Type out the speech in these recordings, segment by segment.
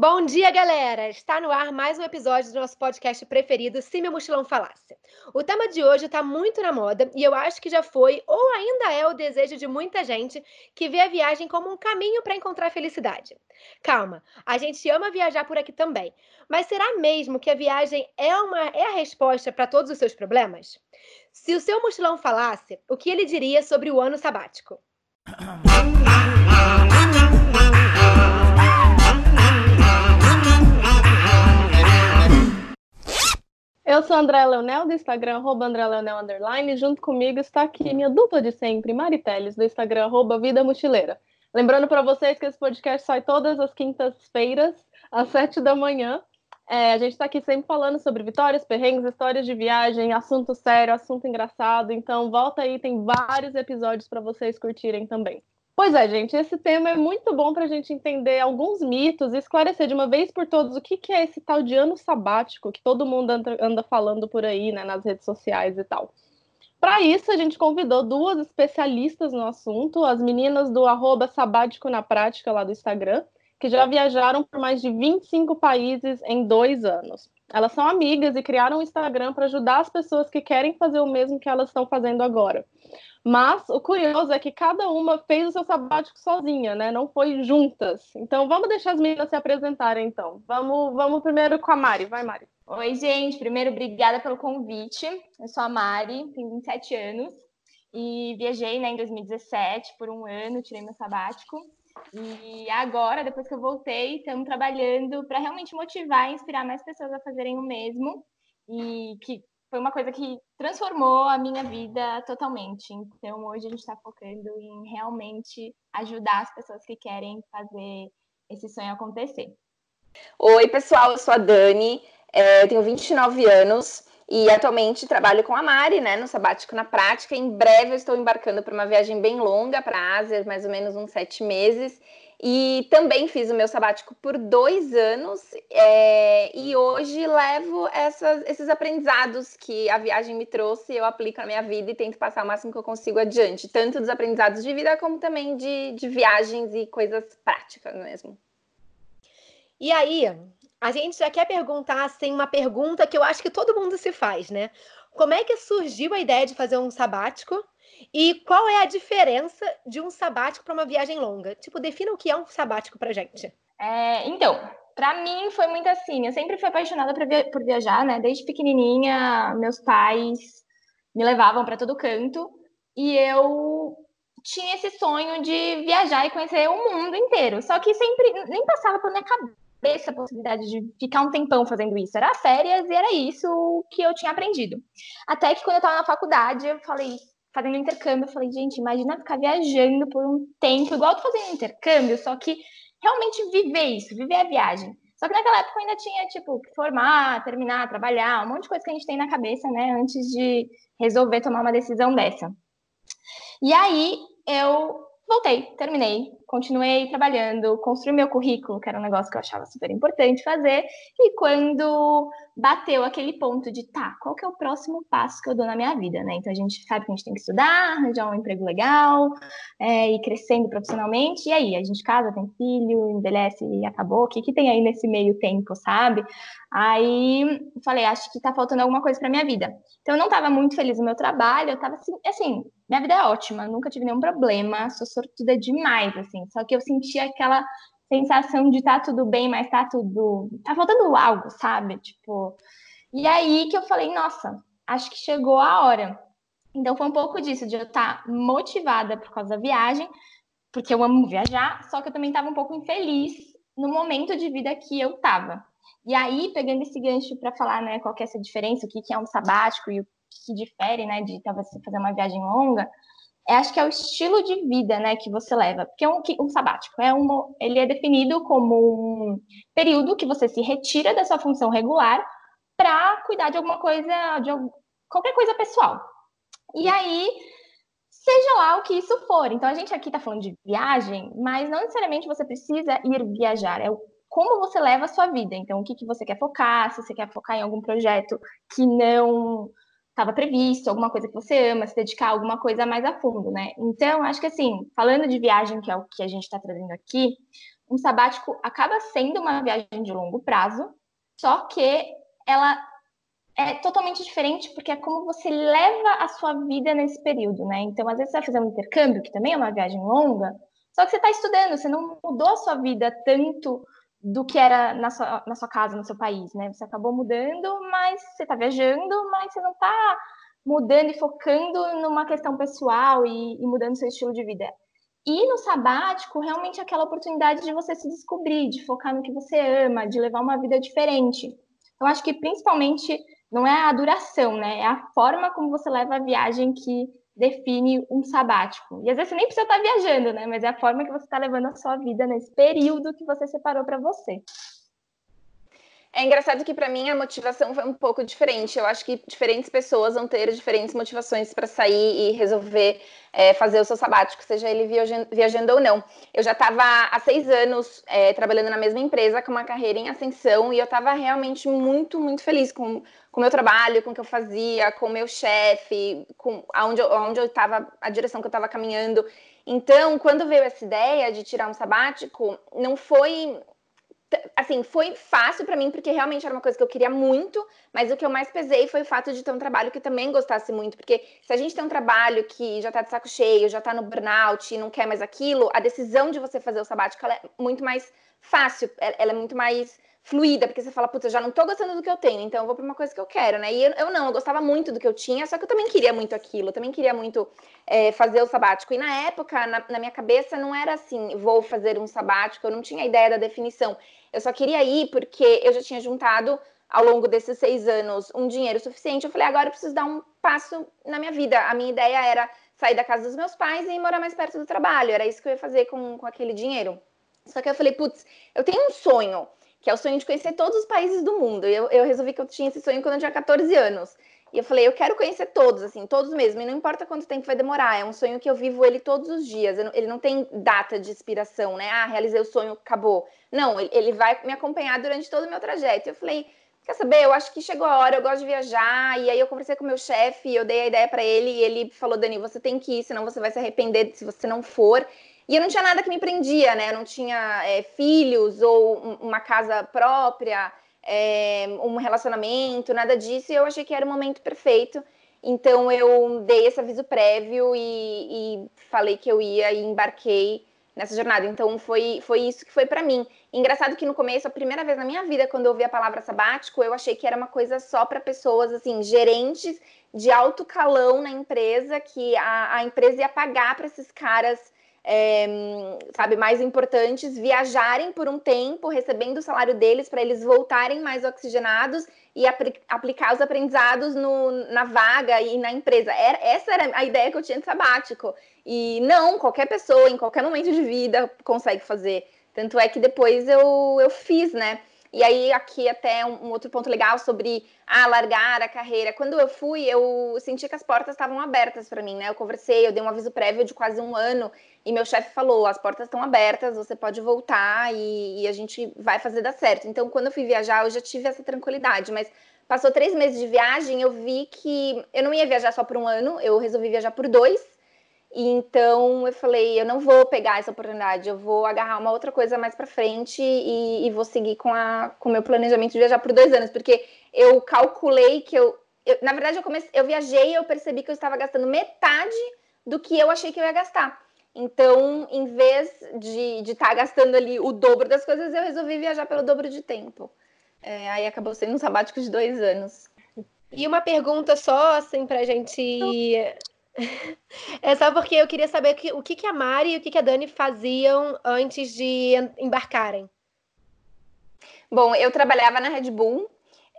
Bom dia, galera! Está no ar mais um episódio do nosso podcast preferido, Se Meu Mochilão Falasse. O tema de hoje está muito na moda e eu acho que já foi ou ainda é o desejo de muita gente que vê a viagem como um caminho para encontrar felicidade. Calma, a gente ama viajar por aqui também, mas será mesmo que a viagem é, uma, é a resposta para todos os seus problemas? Se o seu mochilão falasse, o que ele diria sobre o ano sabático? Eu sou André Leonel, do Instagram, arroba André Leonel, underline. Junto comigo está aqui minha dupla de sempre, Mari Teles, do Instagram, arroba Vida Mochileira. Lembrando para vocês que esse podcast sai todas as quintas-feiras, às sete da manhã. É, a gente está aqui sempre falando sobre vitórias, perrengues, histórias de viagem, assunto sério, assunto engraçado. Então, volta aí, tem vários episódios para vocês curtirem também. Pois é, gente, esse tema é muito bom para a gente entender alguns mitos e esclarecer de uma vez por todas o que, que é esse tal de ano sabático que todo mundo anda, falando por aí, né, nas redes sociais e tal. Para isso, a gente convidou duas especialistas no assunto, as meninas do arroba sabático na prática lá do Instagram, que já viajaram por mais de 25 países em dois anos. Elas são amigas e criaram um Instagram para ajudar as pessoas que querem fazer o mesmo que elas estão fazendo agora. Mas o curioso é que cada uma fez o seu sabático sozinha, né? Não foi juntas. Então vamos deixar as meninas se apresentarem, então. Vamos, vamos primeiro com a Mari. Vai, Mari. Oi, gente. Primeiro, obrigada pelo convite. Eu sou a Mari, tenho 27 anos e viajei né, em 2017 por um ano, tirei meu sabático. E agora, depois que eu voltei, estamos trabalhando para realmente motivar e inspirar mais pessoas a fazerem o mesmo. E que foi uma coisa que transformou a minha vida totalmente. Então, hoje a gente está focando em realmente ajudar as pessoas que querem fazer esse sonho acontecer. Oi, pessoal, eu sou a Dani, é, eu tenho 29 anos e atualmente trabalho com a Mari, né, no Sabático na Prática. Em breve eu estou embarcando para uma viagem bem longa para a Ásia, mais ou menos uns sete meses. E também fiz o meu sabático por dois anos é, e hoje levo essas, esses aprendizados que a viagem me trouxe, eu aplico na minha vida e tento passar o máximo que eu consigo adiante, tanto dos aprendizados de vida como também de, de viagens e coisas práticas mesmo. E aí, a gente já quer perguntar assim, uma pergunta que eu acho que todo mundo se faz, né? Como é que surgiu a ideia de fazer um sabático? E qual é a diferença de um sabático para uma viagem longa? Tipo, defina o que é um sabático para gente. É, então, para mim foi muito assim. Eu sempre fui apaixonada por viajar, né? Desde pequenininha, meus pais me levavam para todo canto e eu tinha esse sonho de viajar e conhecer o mundo inteiro. Só que sempre nem passava por minha cabeça a possibilidade de ficar um tempão fazendo isso. Era férias e era isso que eu tinha aprendido. Até que quando eu estava na faculdade, eu falei, fazendo intercâmbio, eu falei, gente, imagina ficar viajando por um tempo, igual tô fazendo intercâmbio, só que realmente viver isso, viver a viagem. Só que naquela época eu ainda tinha, tipo, formar, terminar, trabalhar, um monte de coisa que a gente tem na cabeça, né, antes de resolver tomar uma decisão dessa. E aí eu voltei, terminei, continuei trabalhando, construí meu currículo, que era um negócio que eu achava super importante fazer, e quando bateu aquele ponto de, tá, qual que é o próximo passo que eu dou na minha vida, né? Então a gente sabe que a gente tem que estudar, arranjar um emprego legal, é, ir crescendo profissionalmente, e aí, a gente casa, tem filho, envelhece e acabou, o que, que tem aí nesse meio tempo, sabe? Aí falei, acho que tá faltando alguma coisa para minha vida. Então eu não estava muito feliz no meu trabalho, eu tava assim, assim, minha vida é ótima, nunca tive nenhum problema, sou sortuda demais, assim. Só que eu sentia aquela sensação de tá tudo bem, mas tá tudo, tá faltando algo, sabe? Tipo, e aí que eu falei, nossa, acho que chegou a hora. Então foi um pouco disso, de eu estar tá motivada por causa da viagem, porque eu amo viajar, só que eu também estava um pouco infeliz no momento de vida que eu estava. E aí, pegando esse gancho para falar, né, qual que é essa diferença, o que, que é um sabático e o que difere, né, de talvez você fazer uma viagem longa, é, acho que é o estilo de vida, né, que você leva. Porque um, um sabático é um, ele é definido como um período que você se retira da sua função regular para cuidar de alguma coisa, de qualquer coisa pessoal. E aí, seja lá o que isso for. Então, a gente aqui está falando de viagem, mas não necessariamente você precisa ir viajar. É o como você leva a sua vida. Então, o que, que você quer focar, se você quer focar em algum projeto que não estava previsto, alguma coisa que você ama, se dedicar a alguma coisa mais a fundo, né? Então, acho que assim, falando de viagem, que é o que a gente está trazendo aqui, um sabático acaba sendo uma viagem de longo prazo, só que ela é totalmente diferente porque é como você leva a sua vida nesse período, né? Então, às vezes você vai fazer um intercâmbio, que também é uma viagem longa, só que você está estudando, você não mudou a sua vida tanto do que era na sua, na sua casa, no seu país, né? Você acabou mudando, mas você está viajando, mas você não está mudando e focando numa questão pessoal e, e mudando seu estilo de vida. E no sabático, realmente aquela oportunidade de você se descobrir, de focar no que você ama, de levar uma vida diferente. Eu acho que principalmente não é a duração, né? É a forma como você leva a viagem que define um sabático. E às vezes você nem precisa estar viajando, né? Mas é a forma que você está levando a sua vida nesse período que você separou para você. É engraçado que para mim a motivação foi um pouco diferente. Eu acho que diferentes pessoas vão ter diferentes motivações para sair e resolver é, fazer o seu sabático, seja ele viajando, ou não. Eu já estava há seis anos é, trabalhando na mesma empresa com uma carreira em ascensão e eu estava realmente muito, muito feliz com o meu trabalho, com o que eu fazia, com o meu chefe, com aonde, eu estava, a direção que eu estava caminhando. Então, quando veio essa ideia de tirar um sabático, não foi assim, foi fácil para mim, porque realmente era uma coisa que eu queria muito, mas o que eu mais pesei foi o fato de ter um trabalho que também gostasse muito, porque se a gente tem um trabalho que já tá de saco cheio, já tá no burnout e não quer mais aquilo, a decisão de você fazer o sabático é muito mais fácil, ela é muito mais fluida, porque você fala, puta, eu já não tô gostando do que eu tenho, então eu vou pra uma coisa que eu quero, né? E eu, eu não, eu gostava muito do que eu tinha, só que eu também queria muito aquilo, eu também queria muito é, fazer o sabático. E na época, na, na, minha cabeça, não era assim, vou fazer um sabático, eu não tinha ideia da definição. Eu só queria ir porque eu já tinha juntado ao longo desses seis anos um dinheiro suficiente. Eu falei, agora eu preciso dar um passo na minha vida. A minha ideia era sair da casa dos meus pais e morar mais perto do trabalho. Era isso que eu ia fazer com, com aquele dinheiro. Só que eu falei, putz, eu tenho um sonho, que é o sonho de conhecer todos os países do mundo. Eu, eu resolvi que eu tinha esse sonho quando eu tinha 14 anos. E eu falei, eu quero conhecer todos, assim, todos mesmo, e não importa quanto tempo vai demorar, é um sonho que eu vivo ele todos os dias, ele não tem data de expiração, né? Ah, realizei o sonho, acabou. Não, ele vai me acompanhar durante todo o meu trajeto. Eu falei, quer saber, eu acho que chegou a hora, eu gosto de viajar, e aí eu conversei com o meu chefe, eu dei a ideia para ele, e ele falou, Dani, você tem que ir, senão você vai se arrepender se você não for. E eu não tinha nada que me prendia, né? Eu não tinha é, filhos ou uma casa própria, é, um relacionamento, nada disso, e eu achei que era o momento perfeito. Então eu dei esse aviso prévio e, e falei que eu ia e embarquei nessa jornada. Então foi, foi isso que foi para mim. Engraçado que no começo, a primeira vez na minha vida, quando eu ouvi a palavra sabático, eu achei que era uma coisa só para pessoas assim, gerentes de alto calão na empresa, que a, a empresa ia pagar para esses caras é, sabe, mais importantes viajarem por um tempo, recebendo o salário deles para eles voltarem mais oxigenados e aplicar os aprendizados no, na vaga e na empresa. Era, essa era a ideia que eu tinha de sabático. E não, qualquer pessoa, em qualquer momento de vida, consegue fazer. Tanto é que depois eu, eu fiz, né? E aí, aqui até um, outro ponto legal sobre ah, largar a carreira. Quando eu fui, eu senti que as portas estavam abertas para mim, né? Eu conversei, eu dei um aviso prévio de quase um ano, e meu chefe falou: as portas estão abertas, você pode voltar e, e, a gente vai fazer dar certo. Então, quando eu fui viajar, eu já tive essa tranquilidade, mas passou três meses de viagem, eu vi que eu não ia viajar só por um ano, eu resolvi viajar por dois. E então eu falei, eu não vou pegar essa oportunidade, eu vou agarrar uma outra coisa mais para frente e, e, vou seguir com a com o meu planejamento de viajar por dois anos, porque eu calculei que eu, eu na verdade eu comecei, eu viajei e eu percebi que eu estava gastando metade do que eu achei que eu ia gastar. Então, em vez de estar tá gastando ali o dobro das coisas, eu resolvi viajar pelo dobro de tempo. É, aí acabou sendo um sabático de dois anos. E uma pergunta só, assim, pra gente É só porque eu queria saber que, o que, que a Mari e o que, que a Dani faziam antes de embarcarem. Bom, eu trabalhava na Red Bull.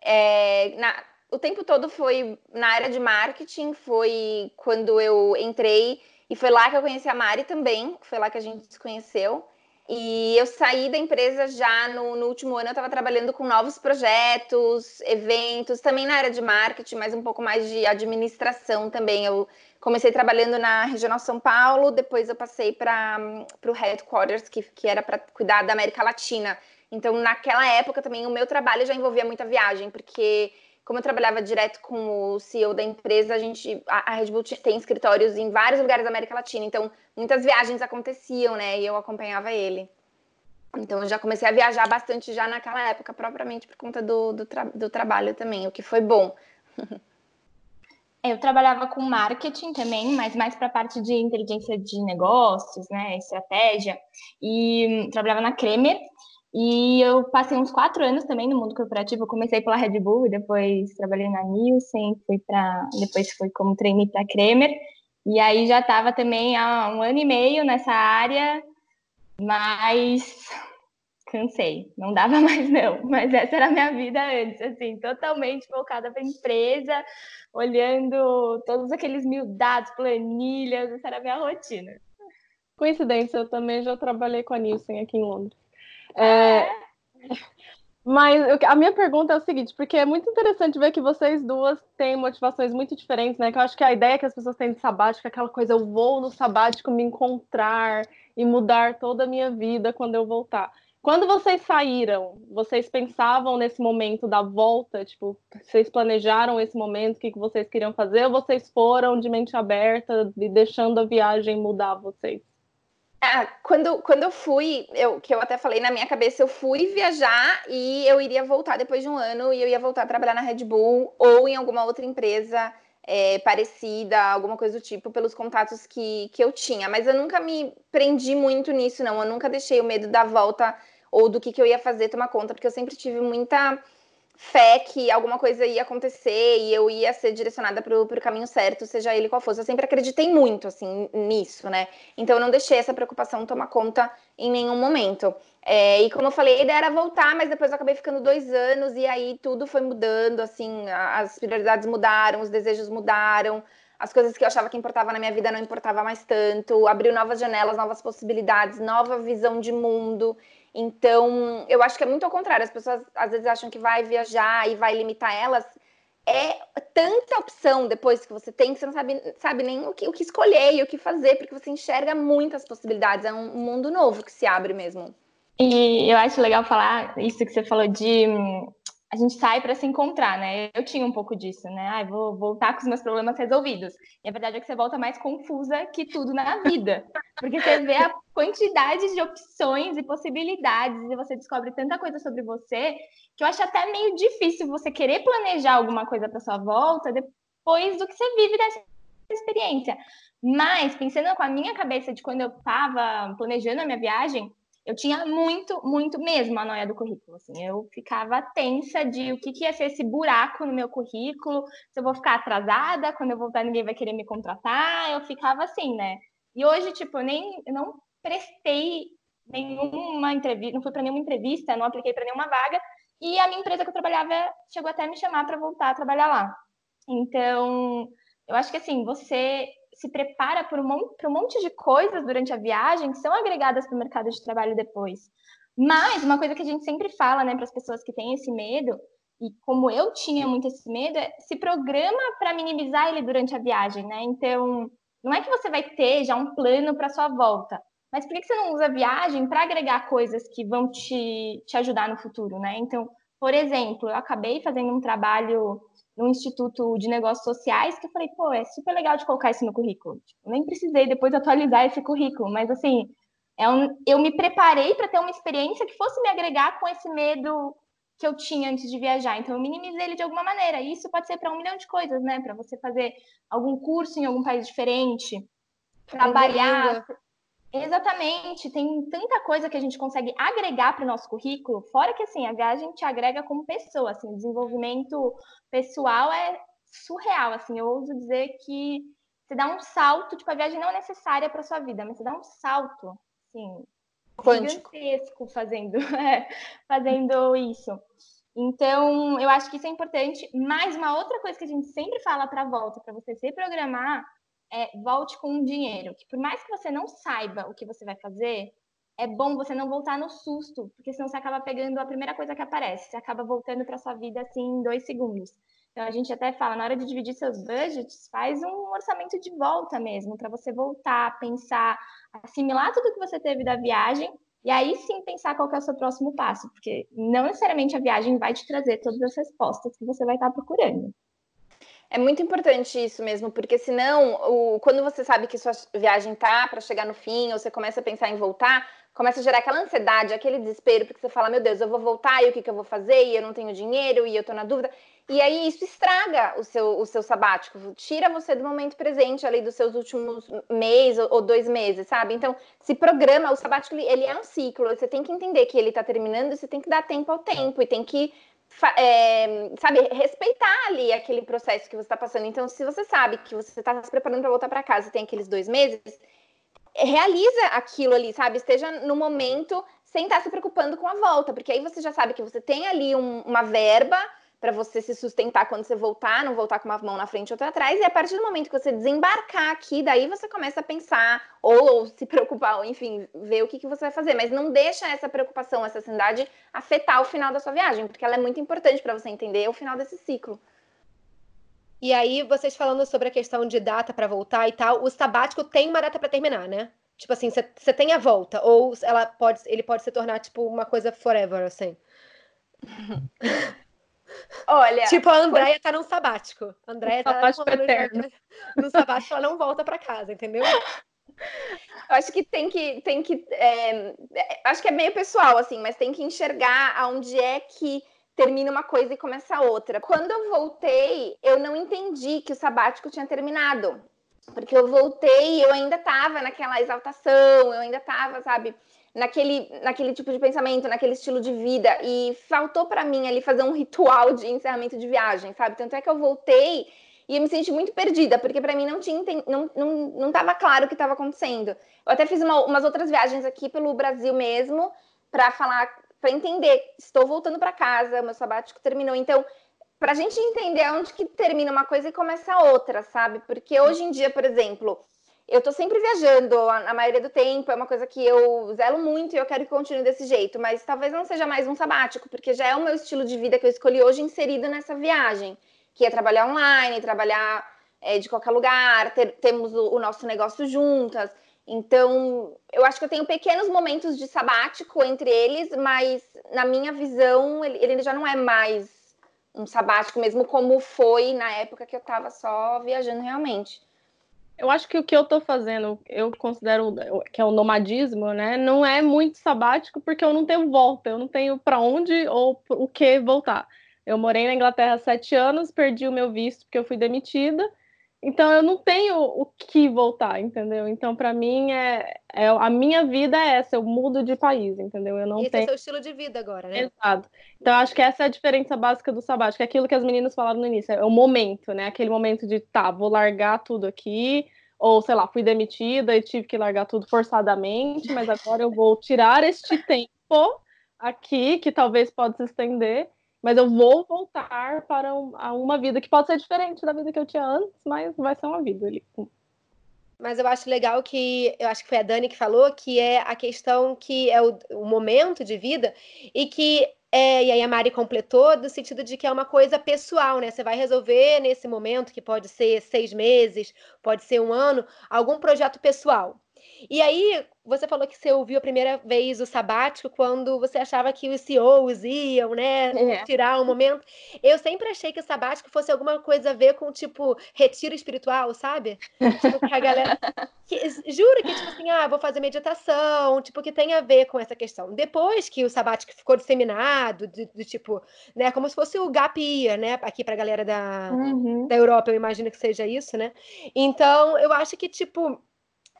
É, na, o tempo todo foi na área de marketing, foi quando eu entrei e foi lá que eu conheci a Mari também, foi lá que a gente se conheceu. E eu saí da empresa já no, no último ano, eu estava trabalhando com novos projetos, eventos, também na área de marketing, mas um pouco mais de administração também. Eu comecei trabalhando na Regional São Paulo, depois eu passei para o Headquarters, que, que era para cuidar da América Latina. Então, naquela época também, o meu trabalho já envolvia muita viagem, porque como eu trabalhava direto com o CEO da empresa, a gente, a, Red Bull tem escritórios em vários lugares da América Latina, então muitas viagens aconteciam, né? E eu acompanhava ele. Então eu já comecei a viajar bastante já naquela época, propriamente por conta do, do, tra do trabalho também, o que foi bom. Eu trabalhava com marketing também, mas mais para a parte de inteligência de negócios, né, estratégia, e trabalhava na Kremer, e eu passei uns quatro anos também no mundo corporativo. Eu comecei pela Red Bull, depois trabalhei na Nielsen, fui para, depois fui como trainee para Kremer, e aí já estava também há um ano e meio nessa área, mas cansei, não dava mais não. Mas essa era a minha vida antes, assim, totalmente focada para empresa, olhando todos aqueles mil dados, planilhas, essa era a minha rotina. Coincidência, eu também já trabalhei com a Nielsen aqui em Londres. É... é. Mas eu, a minha pergunta é o seguinte, porque é muito interessante ver que vocês duas têm motivações muito diferentes, né? Que eu acho que a ideia que as pessoas têm de sabático é aquela coisa, eu vou no sabático me encontrar e mudar toda a minha vida quando eu voltar. Quando vocês saíram, vocês pensavam nesse momento da volta? Tipo, vocês planejaram esse momento, o que, vocês queriam fazer? Ou vocês foram de mente aberta e deixando a viagem mudar vocês? Ah, quando, quando eu fui, eu, que eu até falei na minha cabeça, eu fui viajar e eu iria voltar depois de um ano e eu ia voltar a trabalhar na Red Bull ou em alguma outra empresa é, parecida, alguma coisa do tipo, pelos contatos que, que eu tinha. Mas eu nunca me prendi muito nisso, não. Eu nunca deixei o medo da volta ou do que, que eu ia fazer tomar conta, porque eu sempre tive muita fé que alguma coisa ia acontecer e eu ia ser direcionada para o caminho certo, seja ele qual fosse. Eu sempre acreditei muito, assim, nisso, né? Então eu não deixei essa preocupação tomar conta em nenhum momento. É, e como eu falei, a ideia era voltar, mas depois eu acabei ficando dois anos e aí tudo foi mudando, assim, as prioridades mudaram, os desejos mudaram, as coisas que eu achava que importava na minha vida não importava mais tanto, abriu novas janelas, novas possibilidades, nova visão de mundo. Então, eu acho que é muito ao contrário. As pessoas às vezes acham que vai viajar e vai limitar elas. É tanta opção depois que você tem que você não sabe, sabe nem o que, o que escolher e o que fazer, porque você enxerga muitas possibilidades. É um mundo novo que se abre mesmo. E eu acho legal falar isso que você falou de a gente sai para se encontrar, né? Eu tinha um pouco disso, né? Ai, vou voltar com os meus problemas resolvidos. E a verdade é que você volta mais confusa que tudo na vida. Porque você vê a quantidade de opções e possibilidades e você descobre tanta coisa sobre você que eu acho até meio difícil você querer planejar alguma coisa para sua volta depois do que você vive dessa experiência. Mas, pensando com a minha cabeça de quando eu estava planejando a minha viagem, eu tinha muito, muito mesmo a noia do currículo. Assim, eu ficava tensa de o que, que ia ser esse buraco no meu currículo, se eu vou ficar atrasada, quando eu voltar ninguém vai querer me contratar. Eu ficava assim, né? E hoje, tipo, eu nem eu não prestei nenhuma entrevista, não fui para nenhuma entrevista, não apliquei para nenhuma vaga. E a minha empresa que eu trabalhava chegou até a me chamar para voltar a trabalhar lá. Então, eu acho que assim, você se prepara por um, monte, um monte de coisas durante a viagem que são agregadas para o mercado de trabalho depois. Mas uma coisa que a gente sempre fala né, para as pessoas que têm esse medo, e como eu tinha muito esse medo, é se programa para minimizar ele durante a viagem, né? Então, não é que você vai ter já um plano para sua volta, mas por que você não usa a viagem para agregar coisas que vão te, te ajudar no futuro, né? Então, por exemplo, eu acabei fazendo um trabalho no Instituto de Negócios Sociais, que eu falei, pô, é super legal de colocar isso no currículo. Tipo, nem precisei depois atualizar esse currículo, mas assim, é um, eu me preparei para ter uma experiência que fosse me agregar com esse medo que eu tinha antes de viajar. Então, eu minimizei ele de alguma maneira. E isso pode ser para um milhão de coisas, né? Para você fazer algum curso em algum país diferente, trabalhar. Exatamente, tem tanta coisa que a gente consegue agregar para o nosso currículo, fora que assim, a viagem te agrega como pessoa, assim, o desenvolvimento pessoal é surreal, assim, eu ouso dizer que você dá um salto, tipo, a viagem não é necessária para sua vida, mas você dá um salto, assim, Quântico. gigantesco fazendo, é, fazendo isso. Então, eu acho que isso é importante. Mais uma outra coisa que a gente sempre fala para a volta, para você se programar, é, volte com um dinheiro. Que por mais que você não saiba o que você vai fazer, é bom você não voltar no susto, porque senão você acaba pegando a primeira coisa que aparece, você acaba voltando para sua vida assim em dois segundos. Então a gente até fala, na hora de dividir seus budgets, faz um orçamento de volta mesmo, para você voltar, pensar, assimilar tudo que você teve da viagem e aí sim pensar qual é o seu próximo passo, porque não necessariamente a viagem vai te trazer todas as respostas que você vai estar procurando. É muito importante isso mesmo, porque senão, o, quando você sabe que sua viagem tá para chegar no fim, ou você começa a pensar em voltar, começa a gerar aquela ansiedade, aquele desespero, porque você fala, meu Deus, eu vou voltar e o que, que eu vou fazer? E eu não tenho dinheiro e eu tô na dúvida. E aí isso estraga o seu, o seu sabático, tira você do momento presente ali dos seus últimos meses ou dois meses, sabe? Então, se programa, o sabático ele é um ciclo, você tem que entender que ele está terminando e você tem que dar tempo ao tempo e tem que é, sabe, respeitar ali aquele processo que você está passando. Então, se você sabe que você está se preparando para voltar para casa e tem aqueles dois meses, realiza aquilo ali, sabe? Esteja no momento sem estar tá se preocupando com a volta, porque aí você já sabe que você tem ali um, uma verba para você se sustentar quando você voltar, não voltar com uma mão na frente e outra atrás, e a partir do momento que você desembarcar aqui, daí você começa a pensar, ou, ou se preocupar, ou enfim, ver o que, que você vai fazer, mas não deixa essa preocupação, essa ansiedade afetar o final da sua viagem, porque ela é muito importante para você entender o final desse ciclo. E aí, vocês falando sobre a questão de data para voltar e tal, o sabático tem uma data para terminar, né? Tipo assim, você tem a volta, ou ela pode, ele pode se tornar, tipo, uma coisa forever, assim. Olha. Tipo, a Andréia tá num sabático. A Andréia tá sabático eterno. no sabático, ela não volta para casa, entendeu? Eu acho que tem que. Tem que é, acho que é meio pessoal, assim, mas tem que enxergar aonde é que termina uma coisa e começa outra. Quando eu voltei, eu não entendi que o sabático tinha terminado. Porque eu voltei e eu ainda tava naquela exaltação, eu ainda tava, sabe? Naquele, naquele tipo de pensamento, naquele estilo de vida. E faltou para mim ali fazer um ritual de encerramento de viagem, sabe? Tanto é que eu voltei e eu me senti muito perdida, porque para mim não tinha não, não, não estava claro o que estava acontecendo. Eu até fiz uma, umas outras viagens aqui pelo Brasil mesmo para falar, para entender, estou voltando para casa, meu sabático terminou. Então, para a gente entender onde que termina uma coisa e começa outra, sabe? Porque hoje em dia, por exemplo, eu tô sempre viajando, a, maioria do tempo, é uma coisa que eu zelo muito e eu quero que continue desse jeito, mas talvez não seja mais um sabático, porque já é o meu estilo de vida que eu escolhi hoje inserido nessa viagem, que é trabalhar online, trabalhar é, de qualquer lugar, ter, temos o, o nosso negócio juntas. Então, eu acho que eu tenho pequenos momentos de sabático entre eles, mas na minha visão, ele, ele já não é mais um sabático, mesmo como foi na época que eu estava só viajando realmente. Eu acho que o que eu estou fazendo, eu considero que é o nomadismo, né? Não é muito sabático porque eu não tenho volta, eu não tenho para onde ou o que voltar. Eu morei na Inglaterra sete anos, perdi o meu visto porque eu fui demitida então eu não tenho o que voltar, entendeu? Então para mim é, é, a minha vida é essa, eu mudo de país, entendeu? Eu não Esse tenho... é o seu estilo de vida agora, né? Exato. Então acho que essa é a diferença básica do sabático, é aquilo que as meninas falaram no início, é o momento, né? Aquele momento de tá, vou largar tudo aqui, ou sei lá, fui demitida e tive que largar tudo forçadamente, mas agora eu vou tirar este tempo aqui que talvez possa se estender mas eu vou voltar para um, uma vida que pode ser diferente da vida que eu tinha antes, mas vai ser uma vida ali. Mas eu acho legal que, eu acho que foi a Dani que falou, que é a questão que é o, o momento de vida e que, é, e aí a Mari completou, do sentido de que é uma coisa pessoal, né? Você vai resolver nesse momento, que pode ser seis meses, pode ser um ano, algum projeto pessoal. E aí, você falou que você ouviu a primeira vez o sabático quando você achava que os CEOs iam, né, é. tirar um momento. Eu sempre achei que o sabático fosse alguma coisa a ver com, tipo, retiro espiritual, sabe? Tipo, que a galera... Que, juro que, tipo assim, ah, vou fazer meditação, tipo, que tem a ver com essa questão. Depois que o sabático ficou disseminado, de tipo, né, como se fosse o gap year, né, aqui pra galera da, uhum. da Europa, eu imagino que seja isso, né? Então, eu acho que, tipo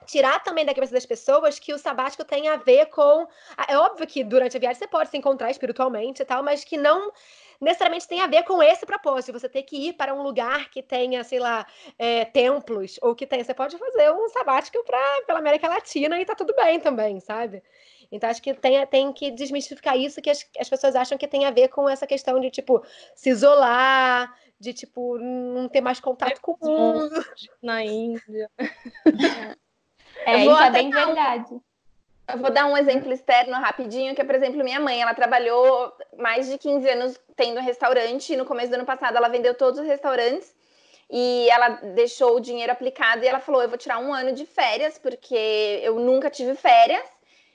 tirar também da cabeça das pessoas que o sabático tem a ver com. É óbvio que durante a viagem você pode se encontrar espiritualmente e tal, mas que não necessariamente tem a ver com esse propósito. Você ter que ir para um lugar que tenha, sei lá, é, templos, ou que tenha. Você pode fazer um sabático pra, pela América Latina e tá tudo bem também, sabe? Então, acho que tem, tem que desmistificar isso, que as, as pessoas acham que tem a ver com essa questão de, tipo, se isolar, de, tipo, não ter mais contato com o mundo. Na Índia. É, isso é bem verdade. Eu vou dar um exemplo externo rapidinho, que é, por exemplo, minha mãe, ela trabalhou mais de 15 anos tendo um restaurante, e no começo do ano passado ela vendeu todos os restaurantes, e ela deixou o dinheiro aplicado, e ela falou, eu vou tirar um ano de férias, porque eu nunca tive férias,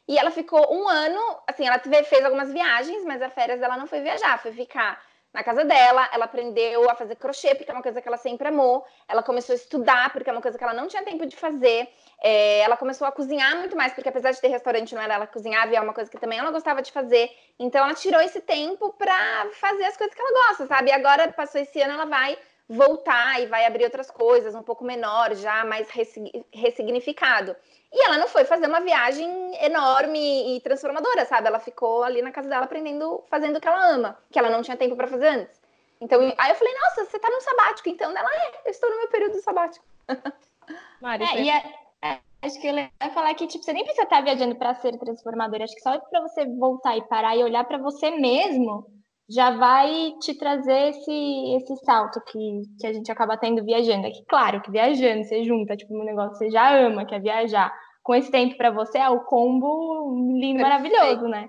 e ela ficou um ano, assim, ela fez algumas viagens, mas a férias dela não foi viajar, foi ficar na casa dela, ela aprendeu a fazer crochê, porque é uma coisa que ela sempre amou, ela começou a estudar, porque é uma coisa que ela não tinha tempo de fazer, é, ela começou a cozinhar muito mais, porque apesar de ter restaurante, não era ela cozinhava, e é uma coisa que também ela gostava de fazer, então ela tirou esse tempo para fazer as coisas que ela gosta, sabe? E agora, passou esse ano, ela vai voltar e vai abrir outras coisas, um pouco menor, já mais ressignificado. E ela não foi fazer uma viagem enorme e transformadora, sabe? Ela ficou ali na casa dela aprendendo, fazendo o que ela ama, que ela não tinha tempo para fazer antes. Então, aí eu falei, nossa, você tá num sabático, então ela é, eu estou no meu período sabático. Mari, é, e é, é, acho que eu ia falar que, tipo, você nem precisa estar viajando para ser transformadora, acho que só para você voltar e parar e olhar para você mesmo, já vai te trazer esse, esse salto que, que a gente acaba tendo viajando. É que, claro, que viajando, você junta, tipo, um negócio que você já ama, que é viajar, com esse tempo para você, é o combo lindo, maravilhoso, né?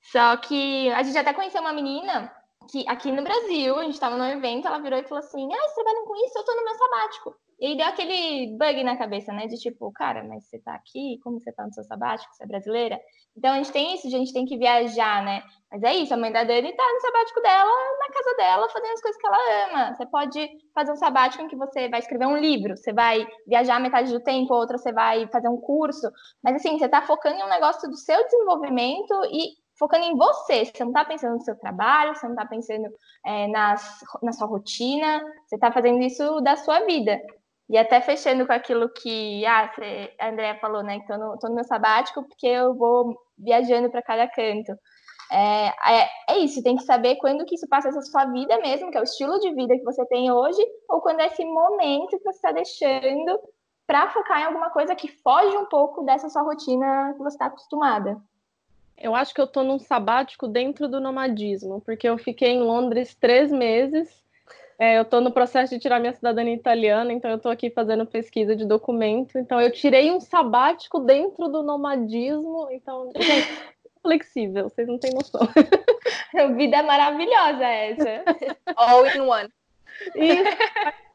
Só que a gente até conheceu uma menina que aqui no Brasil, a gente estava num evento, ela virou e falou assim: Ah, vocês trabalham com isso? Eu tô no meu sabático. E deu aquele bug na cabeça, né? De tipo, cara, mas você tá aqui, como você tá no seu sabático, você é brasileira? Então a gente tem isso, a gente tem que viajar, né? Mas é isso, a mãe da Dani tá no sabático dela, na casa dela, fazendo as coisas que ela ama. Você pode fazer um sabático em que você vai escrever um livro, você vai viajar metade do tempo, outra você vai fazer um curso. Mas assim, você tá focando em um negócio do seu desenvolvimento e focando em você. Você não está pensando no seu trabalho, você não está pensando é, nas, na sua rotina, você está fazendo isso da sua vida. E até fechando com aquilo que ah, a Andrea falou, né? Que tô no, tô no meu sabático porque eu vou viajando para cada canto. É, é, é, isso, tem que saber quando que isso passa essa sua vida mesmo, que é o estilo de vida que você tem hoje, ou quando é esse momento que você está deixando para focar em alguma coisa que foge um pouco dessa sua rotina que você está acostumada. Eu acho que eu estou num sabático dentro do nomadismo, porque eu fiquei em Londres três meses é, eu estou no processo de tirar minha cidadania italiana, então eu estou aqui fazendo pesquisa de documento. Então eu tirei um sabático dentro do nomadismo. Então, gente, flexível, vocês não têm noção. Vida maravilhosa essa. All in one. Isso,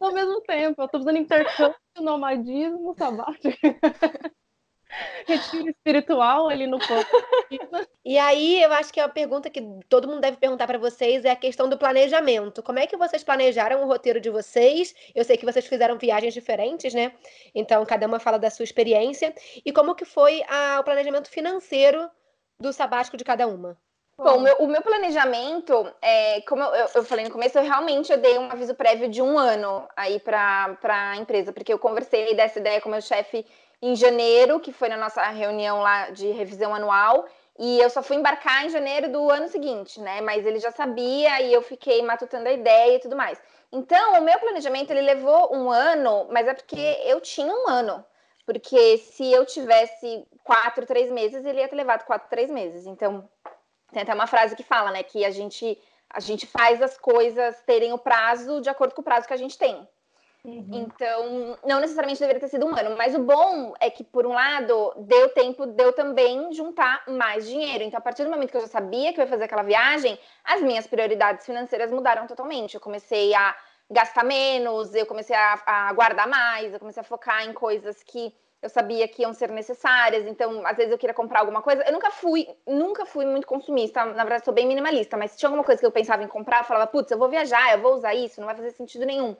ao mesmo tempo. Eu estou fazendo intercâmbio, nomadismo, sabático. retiro espiritual ali no ponto. e aí, eu acho que a pergunta que todo mundo deve perguntar para vocês é a questão do planejamento. Como é que vocês planejaram o roteiro de vocês? Eu sei que vocês fizeram viagens diferentes, né? Então, cada uma fala da sua experiência. E como que foi a, o planejamento financeiro do sabático de cada uma? Bom, o meu, o meu planejamento, é, como eu, eu, falei no começo, eu realmente eu dei um aviso prévio de um ano aí para a empresa, porque eu conversei dessa ideia com o meu chefe em janeiro, que foi na nossa reunião lá de revisão anual, e eu só fui embarcar em janeiro do ano seguinte, né? Mas ele já sabia e eu fiquei matutando a ideia e tudo mais. Então, o meu planejamento ele levou um ano, mas é porque eu tinha um ano. Porque se eu tivesse quatro, três meses, ele ia ter levado quatro, três meses. Então, tem até uma frase que fala, né? Que a gente, a gente faz as coisas terem o prazo de acordo com o prazo que a gente tem. Uhum. Então, não necessariamente deveria ter sido um ano, mas o bom é que, por um lado, deu tempo de eu também juntar mais dinheiro. Então, a partir do momento que eu já sabia que eu ia fazer aquela viagem, as minhas prioridades financeiras mudaram totalmente. Eu comecei a gastar menos, eu comecei a, a guardar mais, eu comecei a focar em coisas que eu sabia que iam ser necessárias. Então, às vezes eu queria comprar alguma coisa. Eu nunca fui, nunca fui muito consumista. Na verdade, sou bem minimalista. Mas se tinha alguma coisa que eu pensava em comprar, eu falava, putz, eu vou viajar, eu vou usar isso, não vai fazer sentido nenhum.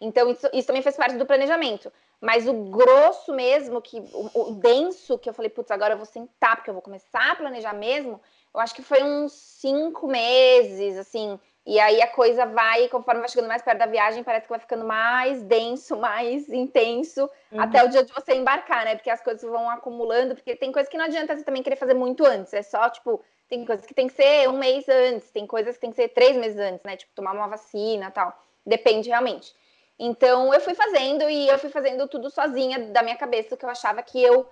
Então, isso, isso, também faz parte do planejamento. Mas o grosso mesmo, que o, o, denso, que eu falei, putz, agora eu vou sentar, porque eu vou começar a planejar mesmo, eu acho que foi uns cinco meses, assim. E aí a coisa vai, conforme vai chegando mais perto da viagem, parece que vai ficando mais denso, mais intenso, uhum. até o dia de você embarcar, né? Porque as coisas vão acumulando, porque tem coisas que não adianta você também querer fazer muito antes. É só, tipo, tem coisas que tem que ser um mês antes, tem coisas que tem que ser três meses antes, né? Tipo, tomar uma vacina tal. Depende realmente. Então eu fui fazendo e eu fui fazendo tudo sozinha da minha cabeça, que eu achava que eu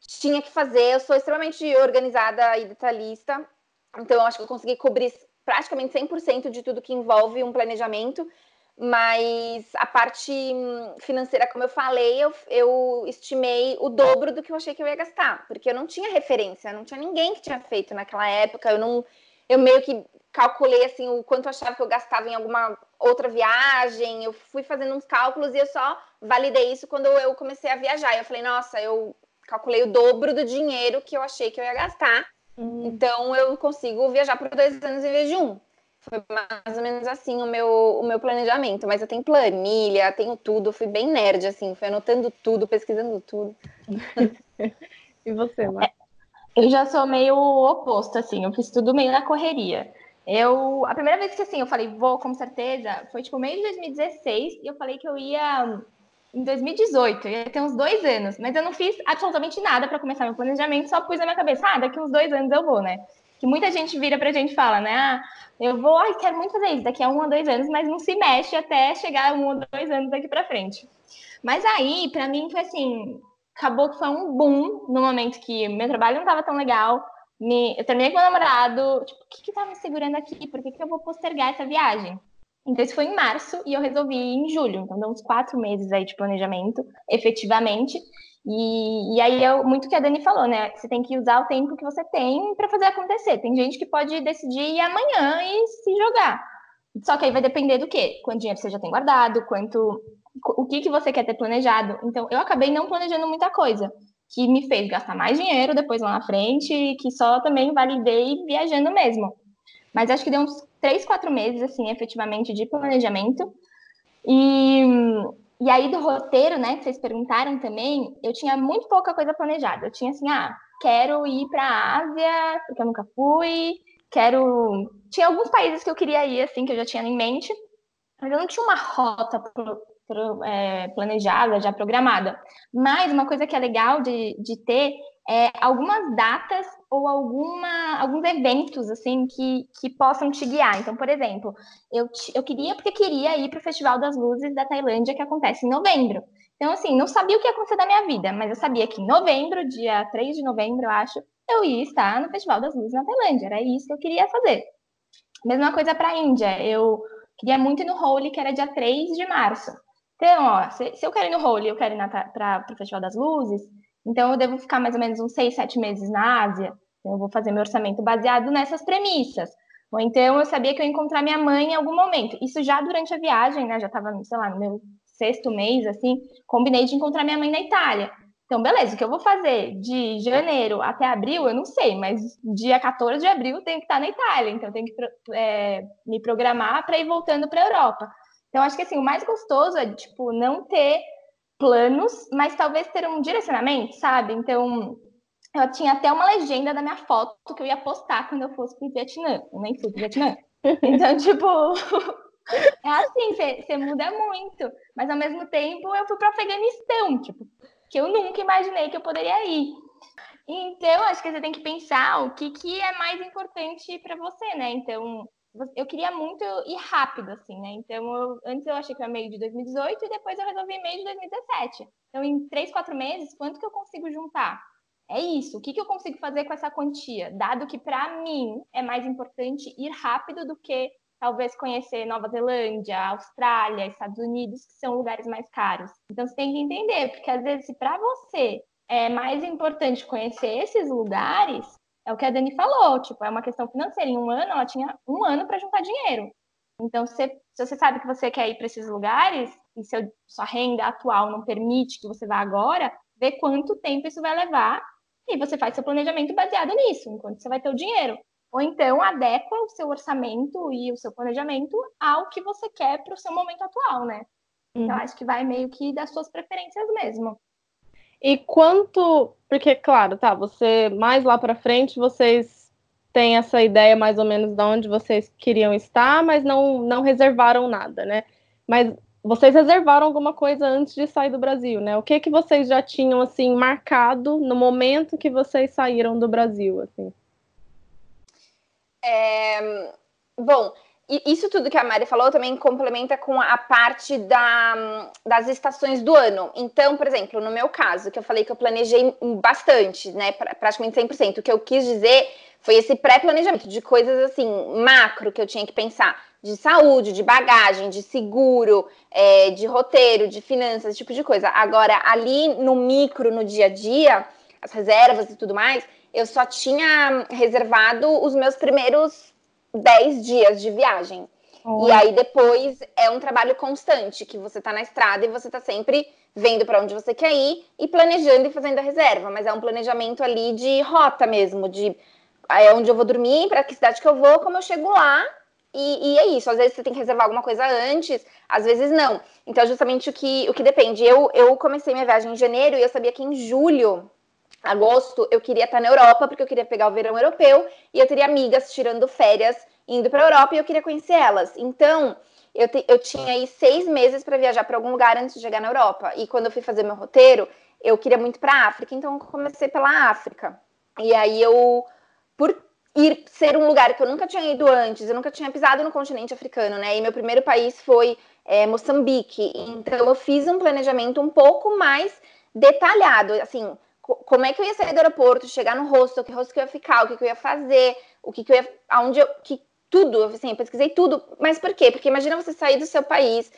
tinha que fazer. Eu sou extremamente organizada e detalhista, então eu acho que eu consegui cobrir praticamente 100% de tudo que envolve um planejamento, mas a parte financeira, como eu falei, eu, eu estimei o dobro do que eu achei que eu ia gastar, porque eu não tinha referência, não tinha ninguém que tinha feito naquela época, eu não eu meio que calculei assim o quanto eu achava que eu gastava em alguma outra viagem, eu fui fazendo uns cálculos e eu só validei isso quando eu comecei a viajar. Eu falei, nossa, eu calculei o dobro do dinheiro que eu achei que eu ia gastar. Uhum. Então eu consigo viajar por dois anos em vez de um. Foi mais ou menos assim o meu, o meu planejamento. Mas eu tenho planilha, tenho tudo. Fui bem nerd, assim. Fui anotando tudo, pesquisando tudo. e você, Mar? Eu já sou meio oposto, assim. Eu fiz tudo meio na correria. Eu, a primeira vez que assim, eu falei, vou com certeza, foi tipo meio de 2016, e eu falei que eu ia em 2018, eu ia ter uns dois anos, mas eu não fiz absolutamente nada para começar meu planejamento, só pus na minha cabeça, ah, daqui uns dois anos eu vou, né? Que muita gente vira pra gente e fala, né? Ah, eu vou, ai, quero muito fazer isso daqui a um ou dois anos, mas não se mexe até chegar um ou dois anos daqui para frente. Mas aí, para mim, foi assim, acabou que foi um boom no momento que meu trabalho não estava tão legal, me, eu terminei com meu namorado, tipo, o que que tá me segurando aqui? Por que, que eu vou postergar essa viagem? Então, isso foi em março e eu resolvi em julho. Então, deu uns quatro meses aí de planejamento, efetivamente. E, e aí é muito que a Dani falou, né? Você tem que usar o tempo que você tem para fazer acontecer. Tem gente que pode decidir ir amanhã e se jogar. Só que aí vai depender do quê? Quanto dinheiro você já tem guardado, quanto. O que, que você quer ter planejado. Então, eu acabei não planejando muita coisa que me fez gastar mais dinheiro depois lá na frente e que só também validei viajando mesmo. Mas acho que deu uns três, quatro meses, assim, efetivamente, de planejamento. E, e aí, do roteiro, né, que vocês perguntaram também, eu tinha muito pouca coisa planejada. Eu tinha assim, ah, quero ir para a Ásia, porque eu nunca fui, quero. Tinha alguns países que eu queria ir, assim, que eu já tinha em mente, mas eu não tinha uma rota é, planejada, já programada. Mas uma coisa que é legal de, de ter é algumas datas ou alguma, alguns eventos assim que, que possam te guiar. Então, por exemplo, eu, eu queria porque queria ir para o Festival das Luzes da Tailândia que acontece em novembro. Então, assim, não sabia o que ia acontecer da minha vida, mas eu sabia que em novembro, dia 3 de novembro, eu acho, eu ia estar no Festival das Luzes na Tailândia. Era isso que eu queria fazer. Mesma coisa para a Índia. Eu queria muito ir no Holi, que era dia 3 de março. Então, ó, se, se eu quero ir no Hole, eu quero ir para o Festival das Luzes, então eu devo ficar mais ou menos uns seis, sete meses na Ásia. Então eu vou fazer meu orçamento baseado nessas premissas. Ou então eu sabia que eu ia encontrar minha mãe em algum momento. Isso já durante a viagem, né? Já estava, sei lá, no meu sexto mês, assim, combinei de encontrar minha mãe na Itália. Então, beleza, o que eu vou fazer de janeiro até abril, eu não sei, mas dia 14 de abril eu tenho que estar na Itália, então eu tenho que é, me programar para ir voltando para a Europa. Então, acho que assim, o mais gostoso é, tipo, não ter planos, mas talvez ter um direcionamento, sabe? Então, eu tinha até uma legenda da minha foto que eu ia postar quando eu fosse pro Vietnã. Eu nem fui pro Vietnã. Então, tipo, é assim, você muda muito. Mas ao mesmo tempo eu fui para Afeganistão, tipo, que eu nunca imaginei que eu poderia ir. Então, acho que você tem que pensar o que, que é mais importante para você, né? Então, eu queria muito ir rápido, assim, né? Então, eu, antes eu achei que era meio de 2018 e depois eu resolvi meio de 2017. Então, em três, quatro meses, quanto que eu consigo juntar? É isso. O que, que eu consigo fazer com essa quantia? Dado que, para mim, é mais importante ir rápido do que talvez conhecer Nova Zelândia, Austrália, Estados Unidos, que são lugares mais caros. Então, você tem que entender, porque às vezes, para você é mais importante conhecer esses lugares, é o que a Dani falou, tipo, é uma questão financeira. Em um ano, ela tinha um ano para juntar dinheiro. Então, se, se, você sabe que você quer ir para esses lugares e seu, sua renda atual não permite que você vá agora, vê quanto tempo isso vai levar e você faz seu planejamento baseado nisso, enquanto você vai ter o dinheiro. Ou então adequa o seu orçamento e o seu planejamento ao que você quer para o seu momento atual, né? Então, uhum. Então, acho que vai meio que das suas preferências mesmo. E quanto. Porque, claro, tá, você mais lá para frente vocês têm essa ideia mais ou menos de onde vocês queriam estar, mas não, não reservaram nada, né? Mas vocês reservaram alguma coisa antes de sair do Brasil, né? O que que vocês já tinham assim marcado no momento que vocês saíram do Brasil, assim? É, bom, isso tudo que a Mari falou também complementa com a parte da, das estações do ano. Então, por exemplo, no meu caso, que eu falei que eu planejei bastante, né, praticamente 100%, o que eu quis dizer foi esse pré-planejamento de coisas assim, macro que eu tinha que pensar, de saúde, de bagagem, de seguro, é, de roteiro, de finanças, esse tipo de coisa. Agora, ali no micro, no dia a dia, as reservas e tudo mais, eu só tinha reservado os meus primeiros 10 dias de viagem. Oh. E aí depois é um trabalho constante, que você tá na estrada e você tá sempre vendo para onde você quer ir e planejando e fazendo a reserva, mas é um planejamento ali de rota mesmo, de é onde eu vou dormir, para que cidade que eu vou, como eu chego lá e, e, é isso. Às vezes você tem que reservar alguma coisa antes, às vezes não. Então, justamente o que, o que depende. Eu, eu comecei minha viagem em janeiro e eu sabia que em julho, agosto, eu queria estar na Europa, porque eu queria pegar o verão europeu e eu teria amigas tirando férias indo para a Europa e eu queria conhecer elas. Então, eu, te, eu tinha aí seis meses para viajar para algum lugar antes de chegar na Europa. E quando eu fui fazer meu roteiro, eu queria muito para a África, então eu comecei pela África. E aí eu, por ir ser um lugar que eu nunca tinha ido antes, eu nunca tinha pisado no continente africano, né? E meu primeiro país foi é, Moçambique. Então eu fiz um planejamento um pouco mais detalhado, assim, como é que eu ia sair do aeroporto, chegar no hostel, que hostel que eu ia ficar, o que, que eu ia fazer, o que, que eu ia, aonde eu, que tudo, assim, eu pesquisei tudo. Mas por quê? Porque imagina você sair do seu país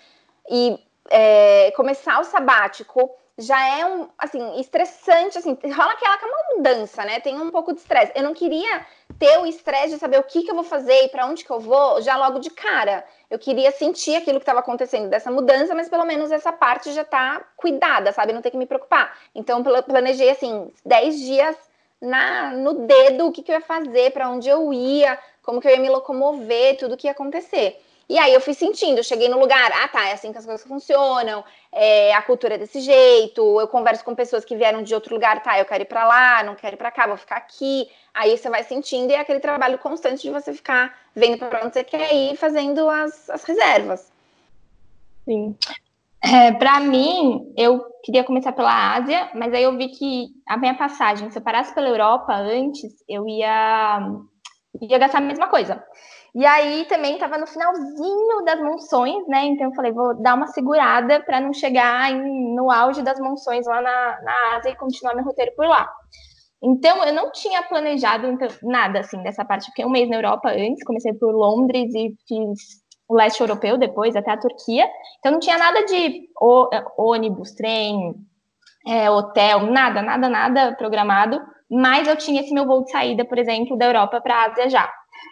e é, começar o sabático já é um, assim, estressante, assim, rola aquela, aquela mudança, né? Tem um pouco de estresse. Eu não queria ter o estresse de saber o que, que eu vou fazer e para onde que eu vou já logo de cara. Eu queria sentir aquilo que estava acontecendo dessa mudança, mas pelo menos essa parte já tá cuidada, sabe? Não ter que me preocupar. Então, planejei, assim, 10 dias na, no dedo o que, que eu ia fazer, para onde eu ia, como que eu ia me locomover, tudo que ia acontecer. E aí eu fui sentindo, eu cheguei no lugar, ah tá, é assim que as coisas funcionam, é, a cultura é desse jeito, eu converso com pessoas que vieram de outro lugar, tá, eu quero ir para lá, não quero ir para cá, vou ficar aqui. Aí você vai sentindo e é aquele trabalho constante de você ficar vendo para onde você quer ir, fazendo as, as reservas. Sim. É, para mim, eu queria começar pela Ásia, mas aí eu vi que a minha passagem, se eu parasse pela Europa antes, eu ia, ia gastar a mesma coisa. E aí também estava no finalzinho das monções, né? Então eu falei, vou dar uma segurada para não chegar em, no auge das monções lá na, na Ásia e continuar meu roteiro por lá. Então eu não tinha planejado então, nada assim dessa parte. Fiquei um mês na Europa antes, comecei por Londres e fiz o leste europeu depois, até a Turquia. Então não tinha nada de ônibus, trem, é, hotel, nada, nada, nada programado. Mas eu tinha esse meu voo de saída, por exemplo, da Europa para a Ásia já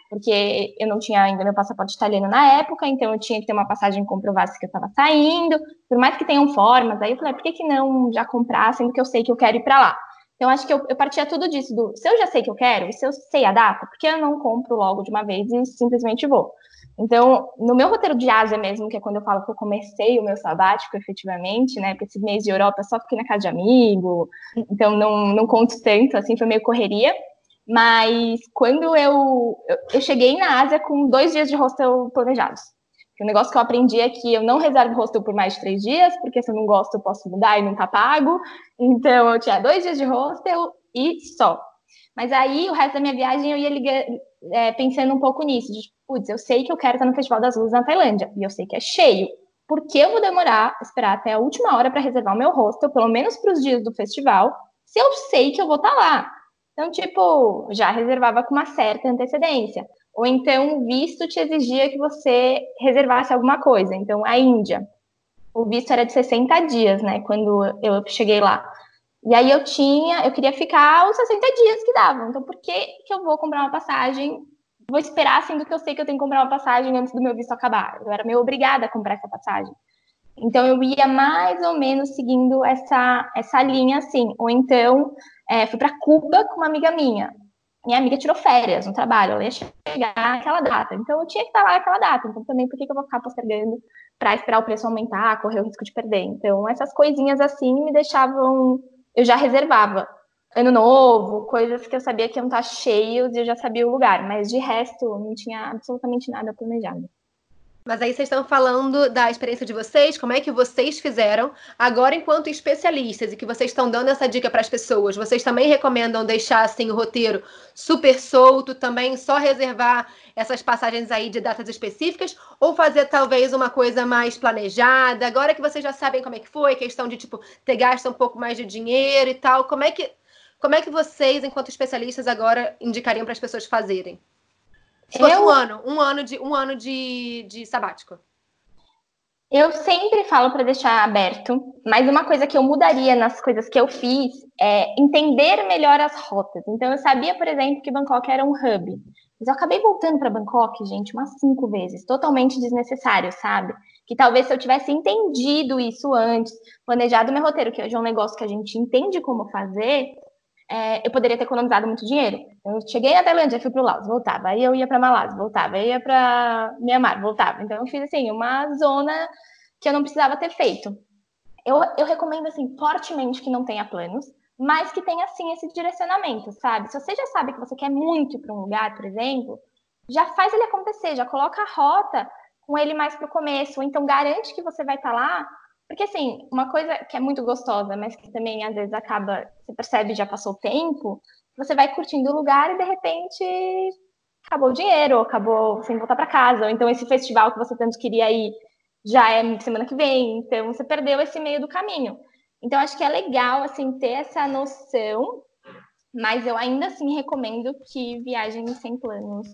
porque eu não tinha ainda meu passaporte italiano na época, então eu tinha que ter uma passagem que comprovasse que eu estava saindo, por mais que tenham formas, aí eu falei, por que, que não já comprar, sendo que eu sei que eu quero ir para lá? Então, acho que eu, eu partia tudo disso, do, se eu já sei que eu quero, e se eu sei a data, por que eu não compro logo de uma vez e simplesmente vou? Então, no meu roteiro de Ásia mesmo, que é quando eu falo que eu comecei o meu sabático efetivamente, né, porque esse mês de Europa eu só fiquei na casa de amigo, então não, não conto tanto, assim, foi meio correria, mas quando eu, eu, cheguei na Ásia com dois dias de hostel planejados. O negócio que eu aprendi é que eu não reservo hostel por mais de três dias, porque se eu não gosto, eu posso mudar e não tá pago. Então eu tinha dois dias de hostel e só. Mas aí o resto da minha viagem eu ia ligar, é, pensando um pouco nisso, de putz, eu sei que eu quero estar no Festival das Luzes na Tailândia, e eu sei que é cheio. Por que eu vou demorar, esperar até a última hora para reservar o meu hostel, pelo menos para os dias do festival, se eu sei que eu vou estar lá? Então, tipo, já reservava com uma certa antecedência. Ou então, o visto te exigia que você reservasse alguma coisa. Então, a Índia, o visto era de 60 dias, né? Quando eu cheguei lá. E aí eu tinha, eu queria ficar os 60 dias que davam. Então, por que, que eu vou comprar uma passagem? Vou esperar, sendo que eu sei que eu tenho que comprar uma passagem antes do meu visto acabar. Eu era meio obrigada a comprar essa passagem. Então, eu ia mais ou menos seguindo essa, essa linha, assim. Ou então, é, fui para Cuba com uma amiga minha. Minha amiga tirou férias no trabalho, ela ia chegar naquela data. Então, eu tinha que estar lá naquela data. Então, também, por que, que eu vou ficar postergando para esperar o preço aumentar, correr o risco de perder? Então, essas coisinhas assim me deixavam. Eu já reservava. Ano novo, coisas que eu sabia que iam estar cheios e eu já sabia o lugar. Mas, de resto, não tinha absolutamente nada planejado. Mas aí vocês estão falando da experiência de vocês, como é que vocês fizeram agora enquanto especialistas e que vocês estão dando essa dica para as pessoas. Vocês também recomendam deixar assim o roteiro super solto, também só reservar essas passagens aí de datas específicas ou fazer talvez uma coisa mais planejada? Agora que vocês já sabem como é que foi, questão de tipo ter gasto um pouco mais de dinheiro e tal, como é que como é que vocês, enquanto especialistas, agora indicariam para as pessoas fazerem? Se fosse eu... um ano, um ano de um ano de, de sabático. Eu sempre falo para deixar aberto, mas uma coisa que eu mudaria nas coisas que eu fiz é entender melhor as rotas. Então eu sabia, por exemplo, que Bangkok era um hub. Mas eu acabei voltando para Bangkok, gente, umas cinco vezes, totalmente desnecessário, sabe? Que talvez se eu tivesse entendido isso antes, planejado meu roteiro, que hoje é um negócio que a gente entende como fazer, é, eu poderia ter economizado muito dinheiro. Eu cheguei na Tailândia, fui para o Laos, voltava. Aí eu ia para Malásia, voltava. Aí ia para Myanmar, voltava. Então eu fiz assim uma zona que eu não precisava ter feito. Eu, eu recomendo assim fortemente que não tenha planos, mas que tenha sim esse direcionamento, sabe? Se você já sabe que você quer muito para um lugar, por exemplo, já faz ele acontecer, já coloca a rota com ele mais para o começo, ou então garante que você vai estar tá lá porque, assim, uma coisa que é muito gostosa, mas que também às vezes acaba, você percebe, já passou o tempo, você vai curtindo o lugar e de repente acabou o dinheiro, acabou sem voltar para casa. Ou então esse festival que você tanto queria ir já é semana que vem, então você perdeu esse meio do caminho. Então acho que é legal assim ter essa noção, mas eu ainda assim recomendo que viajem sem planos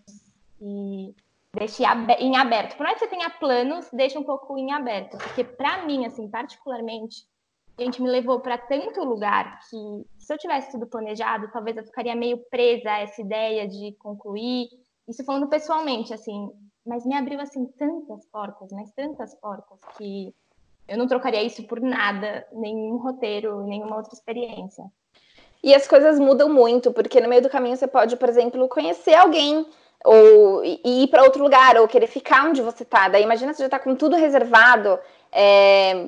e Deixe em aberto. Por mais que você tenha planos, deixe um pouco em aberto. Porque, para mim, assim, particularmente, a gente me levou para tanto lugar que, se eu tivesse tudo planejado, talvez eu ficaria meio presa a essa ideia de concluir. Isso falando pessoalmente, assim. Mas me abriu, assim, tantas portas, mas tantas portas, que eu não trocaria isso por nada, nenhum roteiro, nenhuma outra experiência. E as coisas mudam muito, porque no meio do caminho você pode, por exemplo, conhecer alguém ou ir para outro lugar, ou querer ficar onde você está. Daí imagina você já está com tudo reservado, é,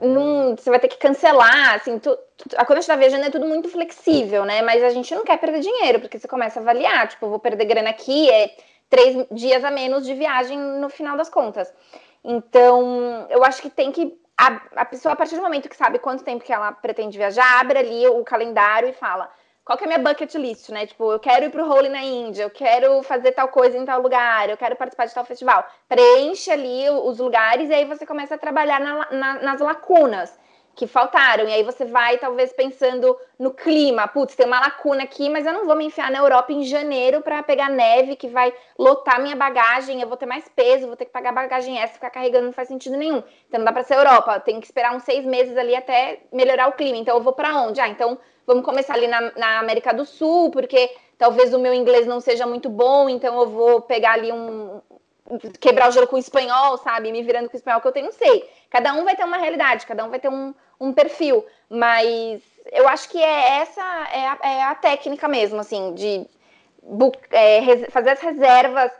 num, você vai ter que cancelar, assim, tu, tu, quando a gente está viajando é tudo muito flexível, né? Mas a gente não quer perder dinheiro, porque você começa a avaliar, tipo, vou perder grana aqui, é três dias a menos de viagem no final das contas. Então, eu acho que tem que. A, a pessoa, a partir do momento que sabe quanto tempo que ela pretende viajar, abre ali o calendário e fala qual que é a minha bucket list, né? Tipo, eu quero ir pro Hole na Índia, eu quero fazer tal coisa em tal lugar, eu quero participar de tal festival. Preenche ali os lugares e aí você começa a trabalhar na, na, nas lacunas que faltaram. E aí você vai, talvez, pensando no clima. Putz, tem uma lacuna aqui, mas eu não vou me enfiar na Europa em janeiro para pegar neve, que vai lotar minha bagagem, eu vou ter mais peso, vou ter que pagar bagagem extra, ficar carregando, não faz sentido nenhum. Então não dá para ser Europa, tem que esperar uns seis meses ali até melhorar o clima. Então eu vou para onde? Ah, então vamos começar ali na, na América do Sul, porque talvez o meu inglês não seja muito bom, então eu vou pegar ali um. quebrar o gelo com o espanhol, sabe? Me virando com o espanhol que eu tenho, não sei. Cada um vai ter uma realidade, cada um vai ter um, um perfil, mas eu acho que é essa é a, é a técnica mesmo, assim, de é, fazer as reservas.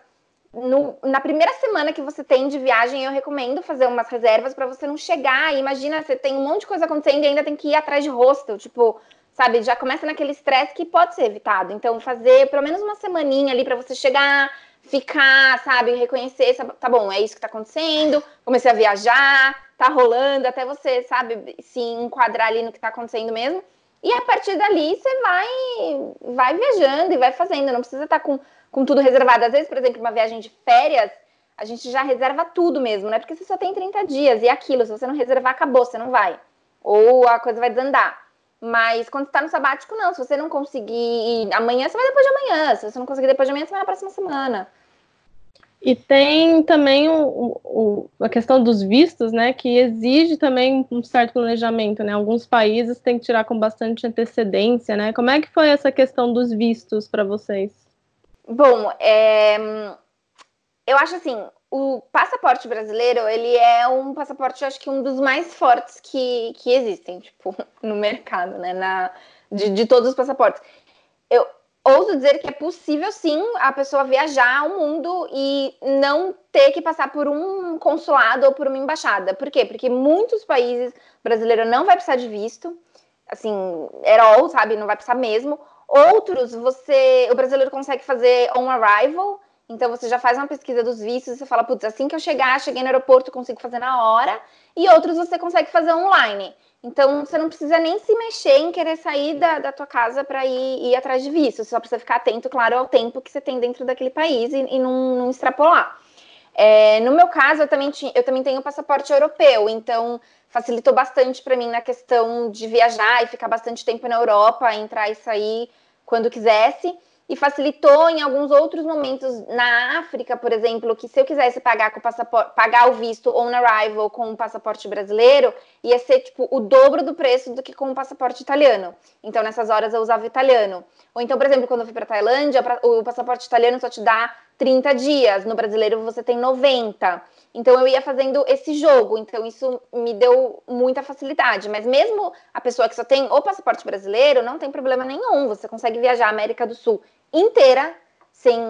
No, na primeira semana que você tem de viagem, eu recomendo fazer umas reservas para você não chegar. Imagina, você tem um monte de coisa acontecendo e ainda tem que ir atrás de hostel. Tipo, sabe? Já começa naquele estresse que pode ser evitado. Então, fazer pelo menos uma semaninha ali para você chegar, ficar, sabe? Reconhecer, tá bom, é isso que tá acontecendo, comecei a viajar, tá rolando, até você, sabe, se enquadrar ali no que tá acontecendo mesmo. E a partir dali você vai, vai viajando e vai fazendo, não precisa estar tá com, com tudo reservado. Às vezes, por exemplo, uma viagem de férias, a gente já reserva tudo mesmo, né? Porque você só tem 30 dias e é aquilo, se você não reservar, acabou, você não vai. Ou a coisa vai desandar. Mas quando está no sabático, não. Se você não conseguir ir amanhã, você vai depois de amanhã. Se você não conseguir depois de amanhã, você vai na próxima semana. E tem também o, o, a questão dos vistos, né, que exige também um certo planejamento, né? Alguns países têm que tirar com bastante antecedência, né? Como é que foi essa questão dos vistos para vocês? Bom, é, eu acho assim, o passaporte brasileiro, ele é um passaporte, acho que um dos mais fortes que, que existem, tipo, no mercado, né? Na, de, de todos os passaportes. Eu ouso dizer que é possível, sim, a pessoa viajar ao mundo e não ter que passar por um consulado ou por uma embaixada. Por quê? Porque muitos países brasileiros não vai precisar de visto, assim, all, sabe? Não vai precisar mesmo. Outros, você, o brasileiro consegue fazer on arrival, então você já faz uma pesquisa dos vistos você fala, putz, assim que eu chegar, cheguei no aeroporto, consigo fazer na hora. E outros você consegue fazer online. Então você não precisa nem se mexer em querer sair da, da tua casa para ir, ir, atrás de visto. Você só precisa ficar atento, claro, ao tempo que você tem dentro daquele país e, e não, não, extrapolar. É, no meu caso, eu também, eu também tenho passaporte europeu, então facilitou bastante para mim na questão de viajar e ficar bastante tempo na Europa, entrar e sair quando quisesse e facilitou em alguns outros momentos na África, por exemplo, que se eu quisesse pagar com o passaporte, pagar o visto on arrival com o passaporte brasileiro, ia ser tipo o dobro do preço do que com o passaporte italiano. Então nessas horas eu usava italiano. Ou então, por exemplo, quando eu fui para Tailândia, o passaporte italiano só te dá 30 dias, no brasileiro você tem 90. Então eu ia fazendo esse jogo, então isso me deu muita facilidade. Mas mesmo a pessoa que só tem o passaporte brasileiro, não tem problema nenhum. Você consegue viajar a América do Sul inteira sem,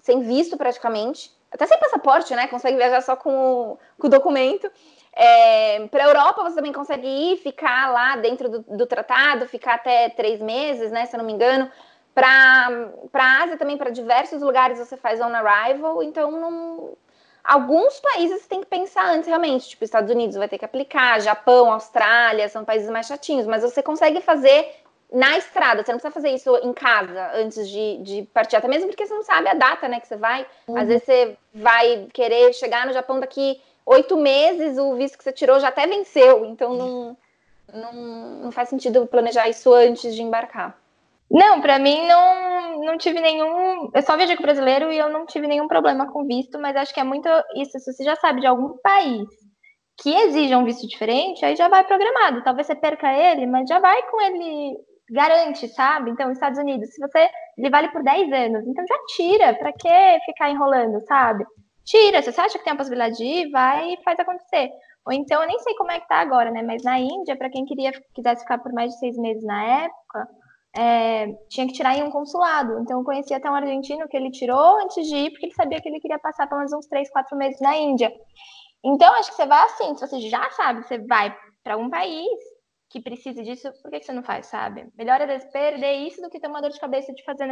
sem visto praticamente, até sem passaporte, né? Consegue viajar só com o, com o documento. É, para a Europa você também consegue ir, ficar lá dentro do, do, tratado, ficar até três meses, né? Se eu não me engano. Para a Ásia também, para diversos lugares você faz on arrival, então não, alguns países tem que pensar antes realmente, tipo Estados Unidos vai ter que aplicar, Japão, Austrália, são países mais chatinhos, mas você consegue fazer na estrada, você não precisa fazer isso em casa antes de, de partir, até mesmo porque você não sabe a data, né, que você vai. Uhum. Às vezes você vai querer chegar no Japão daqui oito meses, o visto que você tirou já até venceu, então não, não, não faz sentido planejar isso antes de embarcar. Não, para mim não, não tive nenhum. Eu só viajei com brasileiro e eu não tive nenhum problema com visto, mas acho que é muito isso. Se você já sabe de algum país que exija um visto diferente, aí já vai programado. Talvez você perca ele, mas já vai com ele garante, sabe? Então, Estados Unidos, se você. Ele vale por 10 anos, então já tira. Para que ficar enrolando, sabe? Tira. Se você acha que tem a possibilidade de ir, vai e faz acontecer. Ou então, eu nem sei como é que tá agora, né? Mas na Índia, para quem queria quisesse ficar por mais de seis meses na época é, tinha que tirar em um consulado. Então, eu conheci até um argentino que ele tirou antes de ir, porque ele sabia que ele queria passar pelo menos uns três, quatro meses na Índia. Então, acho que você vai assim, se você já sabe, você vai para um país que precisa disso, por que, você não faz, sabe? Melhor vezes perder isso do que ter uma dor de cabeça de fazer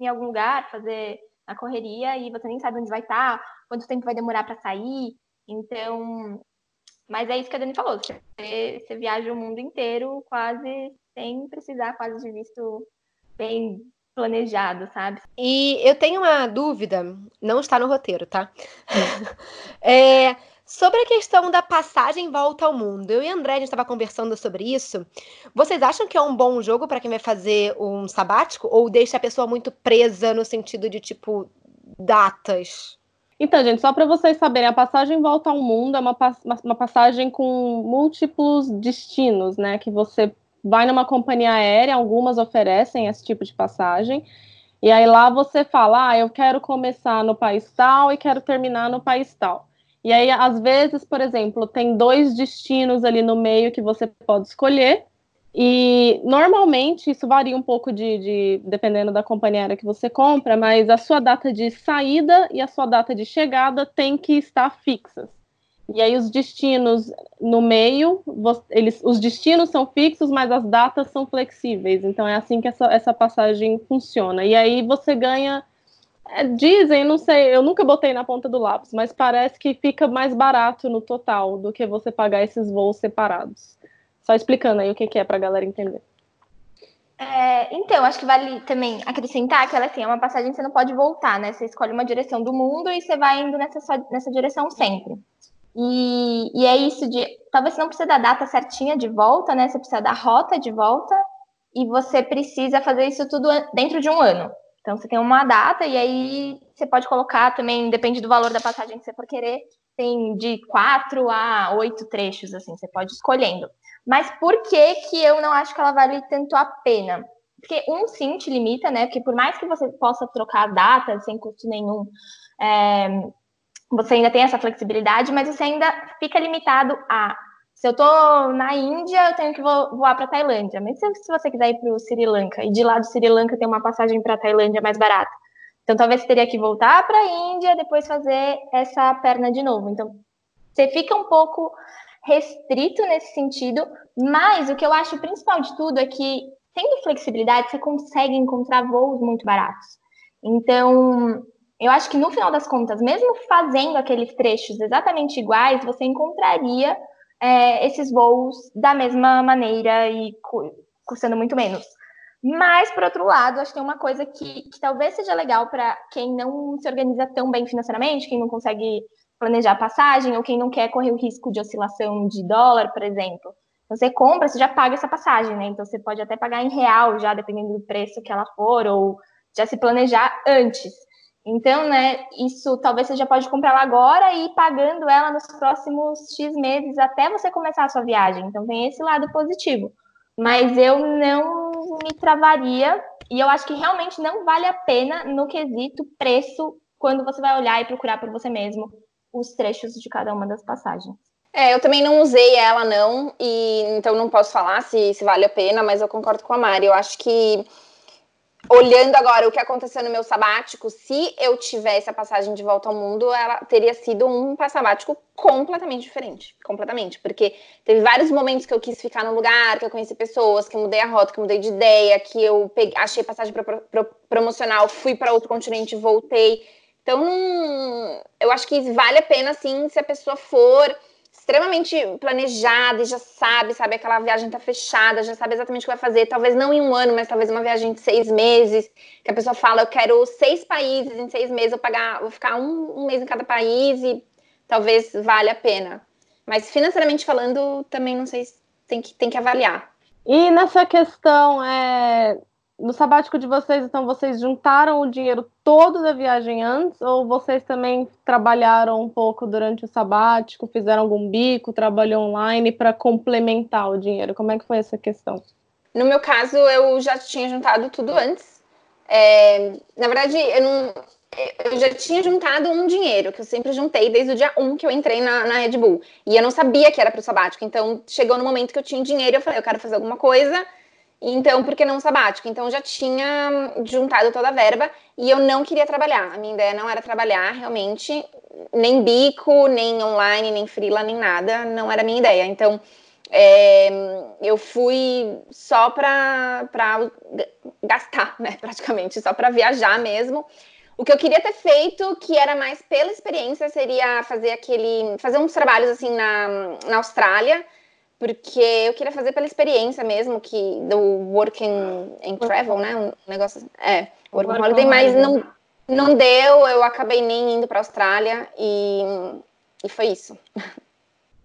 em algum lugar, fazer na correria e você nem sabe onde vai estar, tá, quanto tempo vai demorar para sair. Então, mas é isso que a Dani falou, você, você viaja o mundo inteiro quase sem precisar quase de visto bem planejado, sabe? E eu tenho uma dúvida, não está no roteiro, tá? é, sobre a questão da passagem volta ao mundo. Eu e André, a gente estava conversando sobre isso. Vocês acham que é um bom jogo para quem vai fazer um sabático? Ou deixa a pessoa muito presa no sentido de, tipo, datas? Então, gente, só para vocês saberem, a passagem volta ao mundo é uma, uma passagem com múltiplos destinos, né? Que você vai numa companhia aérea, algumas oferecem esse tipo de passagem, e aí lá você fala, ah, eu quero começar no país tal e quero terminar no país tal. E aí, às vezes, por exemplo, tem dois destinos ali no meio que você pode escolher, e normalmente isso varia um pouco de, de, dependendo da companhia aérea que você compra, mas a sua data de saída e a sua data de chegada tem que estar fixas. E aí os destinos no meio, eles, os destinos são fixos, mas as datas são flexíveis. Então é assim que essa, essa passagem funciona. E aí você ganha. É, dizem, não sei, eu nunca botei na ponta do lápis, mas parece que fica mais barato no total do que você pagar esses voos separados. Só explicando aí o que, que é para a galera entender. É, então, acho que vale também acrescentar que ela assim, é uma passagem que você não pode voltar, né? Você escolhe uma direção do mundo e você vai indo nessa, nessa direção sempre. E, e é isso de. Talvez você não precise da data certinha de volta, né? Você precisa da rota de volta e você precisa fazer isso tudo dentro de um ano. Então você tem uma data e aí você pode colocar também, depende do valor da passagem que você for querer, tem de quatro a oito trechos, assim, você pode ir escolhendo. Mas por que que eu não acho que ela vale tanto a pena? Porque um sim te limita, né? Porque por mais que você possa trocar data sem custo nenhum, é, você ainda tem essa flexibilidade, mas você ainda fica limitado a se eu tô na Índia, eu tenho que voar para Tailândia. Mas se, se, você quiser ir para o Sri Lanka e de lá do Sri Lanka tem uma passagem para Tailândia mais barata, então talvez você teria que voltar para a Índia, depois fazer essa perna de novo. Então você fica um pouco restrito nesse sentido, mas o que eu acho principal de tudo é que tendo flexibilidade você consegue encontrar voos muito baratos. Então eu acho que no final das contas, mesmo fazendo aqueles trechos exatamente iguais, você encontraria é, esses voos da mesma maneira e custando muito menos. Mas, por outro lado, acho que tem uma coisa que, que talvez seja legal para quem não se organiza tão bem financeiramente, quem não consegue planejar passagem, ou quem não quer correr o risco de oscilação de dólar, por exemplo. Você compra, você já paga essa passagem, né? Então você pode até pagar em real, já dependendo do preço que ela for, ou já se planejar antes. Então, né, isso talvez você já pode comprar ela agora e ir pagando ela nos próximos X meses até você começar a sua viagem. Então tem esse lado positivo. Mas eu não me travaria e eu acho que realmente não vale a pena no quesito preço quando você vai olhar e procurar por você mesmo os trechos de cada uma das passagens. É, eu também não usei ela, não, e então não posso falar se, se vale a pena, mas eu concordo com a Mari. Eu acho que olhando agora o que aconteceu no meu sabático, se eu tivesse a passagem de volta ao mundo, ela teria sido um sabático completamente diferente. Completamente. Porque teve vários momentos que eu quis ficar no lugar, que eu conheci pessoas, que eu mudei a rota, que eu mudei de ideia, que eu peguei, achei passagem pro, pro, promocional, fui para outro continente e voltei. Então, eu acho que vale a pena, sim, se a pessoa for extremamente planejada e já sabe, sabe, aquela viagem tá fechada, já sabe exatamente o que vai fazer, talvez não em um ano, mas talvez uma viagem de seis meses, que a pessoa fala, eu quero seis países em seis meses, eu pagar, vou ficar um, um mês em cada país e talvez valha a pena. Mas financeiramente falando, também não sei, tem que, tem que avaliar. E nessa questão, é, no sabático de vocês, então, vocês juntaram o dinheiro todo da viagem antes, ou vocês também trabalharam um pouco durante o sabático, fizeram algum bico, trabalhou online para complementar o dinheiro? Como é que foi essa questão? No meu caso, eu já tinha juntado tudo antes. É, na verdade, eu, não, eu já tinha juntado um dinheiro, que eu sempre juntei desde o dia 1 que eu entrei na, na Red Bull. E eu não sabia que era para o sabático. Então, chegou no momento que eu tinha dinheiro, eu falei, eu quero fazer alguma coisa então, por que não sabático? Então, já tinha juntado toda a verba e eu não queria trabalhar. A minha ideia não era trabalhar realmente, nem bico, nem online, nem freela, nem nada. Não era a minha ideia. Então, é, eu fui só para gastar, né, praticamente, só para viajar mesmo. O que eu queria ter feito, que era mais pela experiência, seria fazer aquele, fazer uns trabalhos assim na, na Austrália porque eu queria fazer pela experiência mesmo, que do work and, and travel, né? Um negócio assim. É, work and holiday, mas não, não deu, eu acabei nem indo para a Austrália e, e foi isso.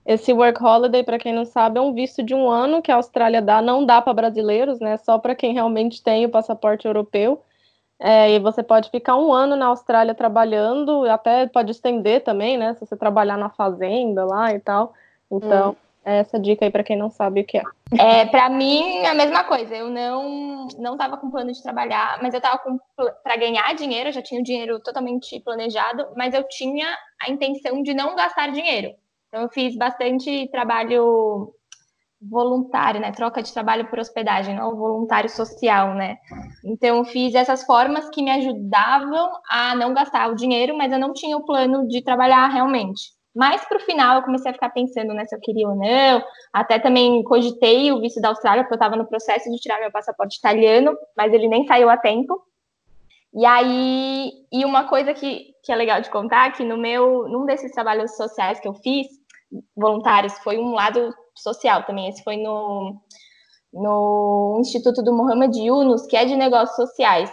Esse work holiday, para quem não sabe, é um visto de um ano que a Austrália dá, não dá para brasileiros, né? Só para quem realmente tem o passaporte europeu. É, e você pode ficar um ano na Austrália trabalhando, até pode estender também, né? Se você trabalhar na fazenda lá e tal. Então, hum essa dica aí para quem não sabe o que é. É, para mim a mesma coisa. Eu não não tava com plano de trabalhar, mas eu tava com para ganhar dinheiro, eu já tinha o dinheiro totalmente planejado, mas eu tinha a intenção de não gastar dinheiro. Então eu fiz bastante trabalho voluntário, né? Troca de trabalho por hospedagem, não voluntário social, né? Então fiz essas formas que me ajudavam a não gastar o dinheiro, mas eu não tinha o plano de trabalhar realmente. Mais para o final, eu comecei a ficar pensando né, se eu queria ou não. Até também cogitei o visto da Austrália, porque eu estava no processo de tirar meu passaporte italiano, mas ele nem saiu a tempo. E aí, e uma coisa que, que é legal de contar, que no meu, num desses trabalhos sociais que eu fiz, voluntários, foi um lado social também. Esse foi no, no Instituto do Mohamed Yunus, que é de negócios sociais.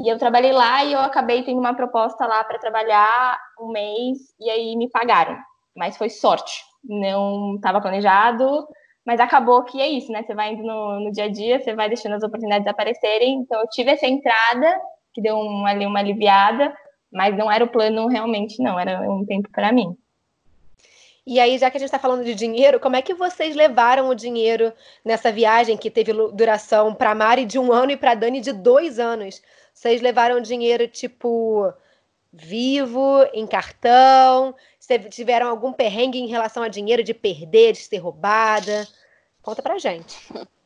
E eu trabalhei lá e eu acabei tendo uma proposta lá para trabalhar um mês e aí me pagaram. Mas foi sorte, não estava planejado, mas acabou que é isso, né? Você vai indo no, no, dia a dia, você vai deixando as oportunidades aparecerem. Então eu tive essa entrada que deu um, ali uma aliviada, mas não era o plano realmente, não, era um tempo para mim. E aí, já que a gente está falando de dinheiro, como é que vocês levaram o dinheiro nessa viagem que teve duração para a Mari de um ano e para a Dani de dois anos? Vocês levaram dinheiro, tipo, vivo, em cartão? Vocês tiveram algum perrengue em relação a dinheiro de perder, de ser roubada? Conta pra gente.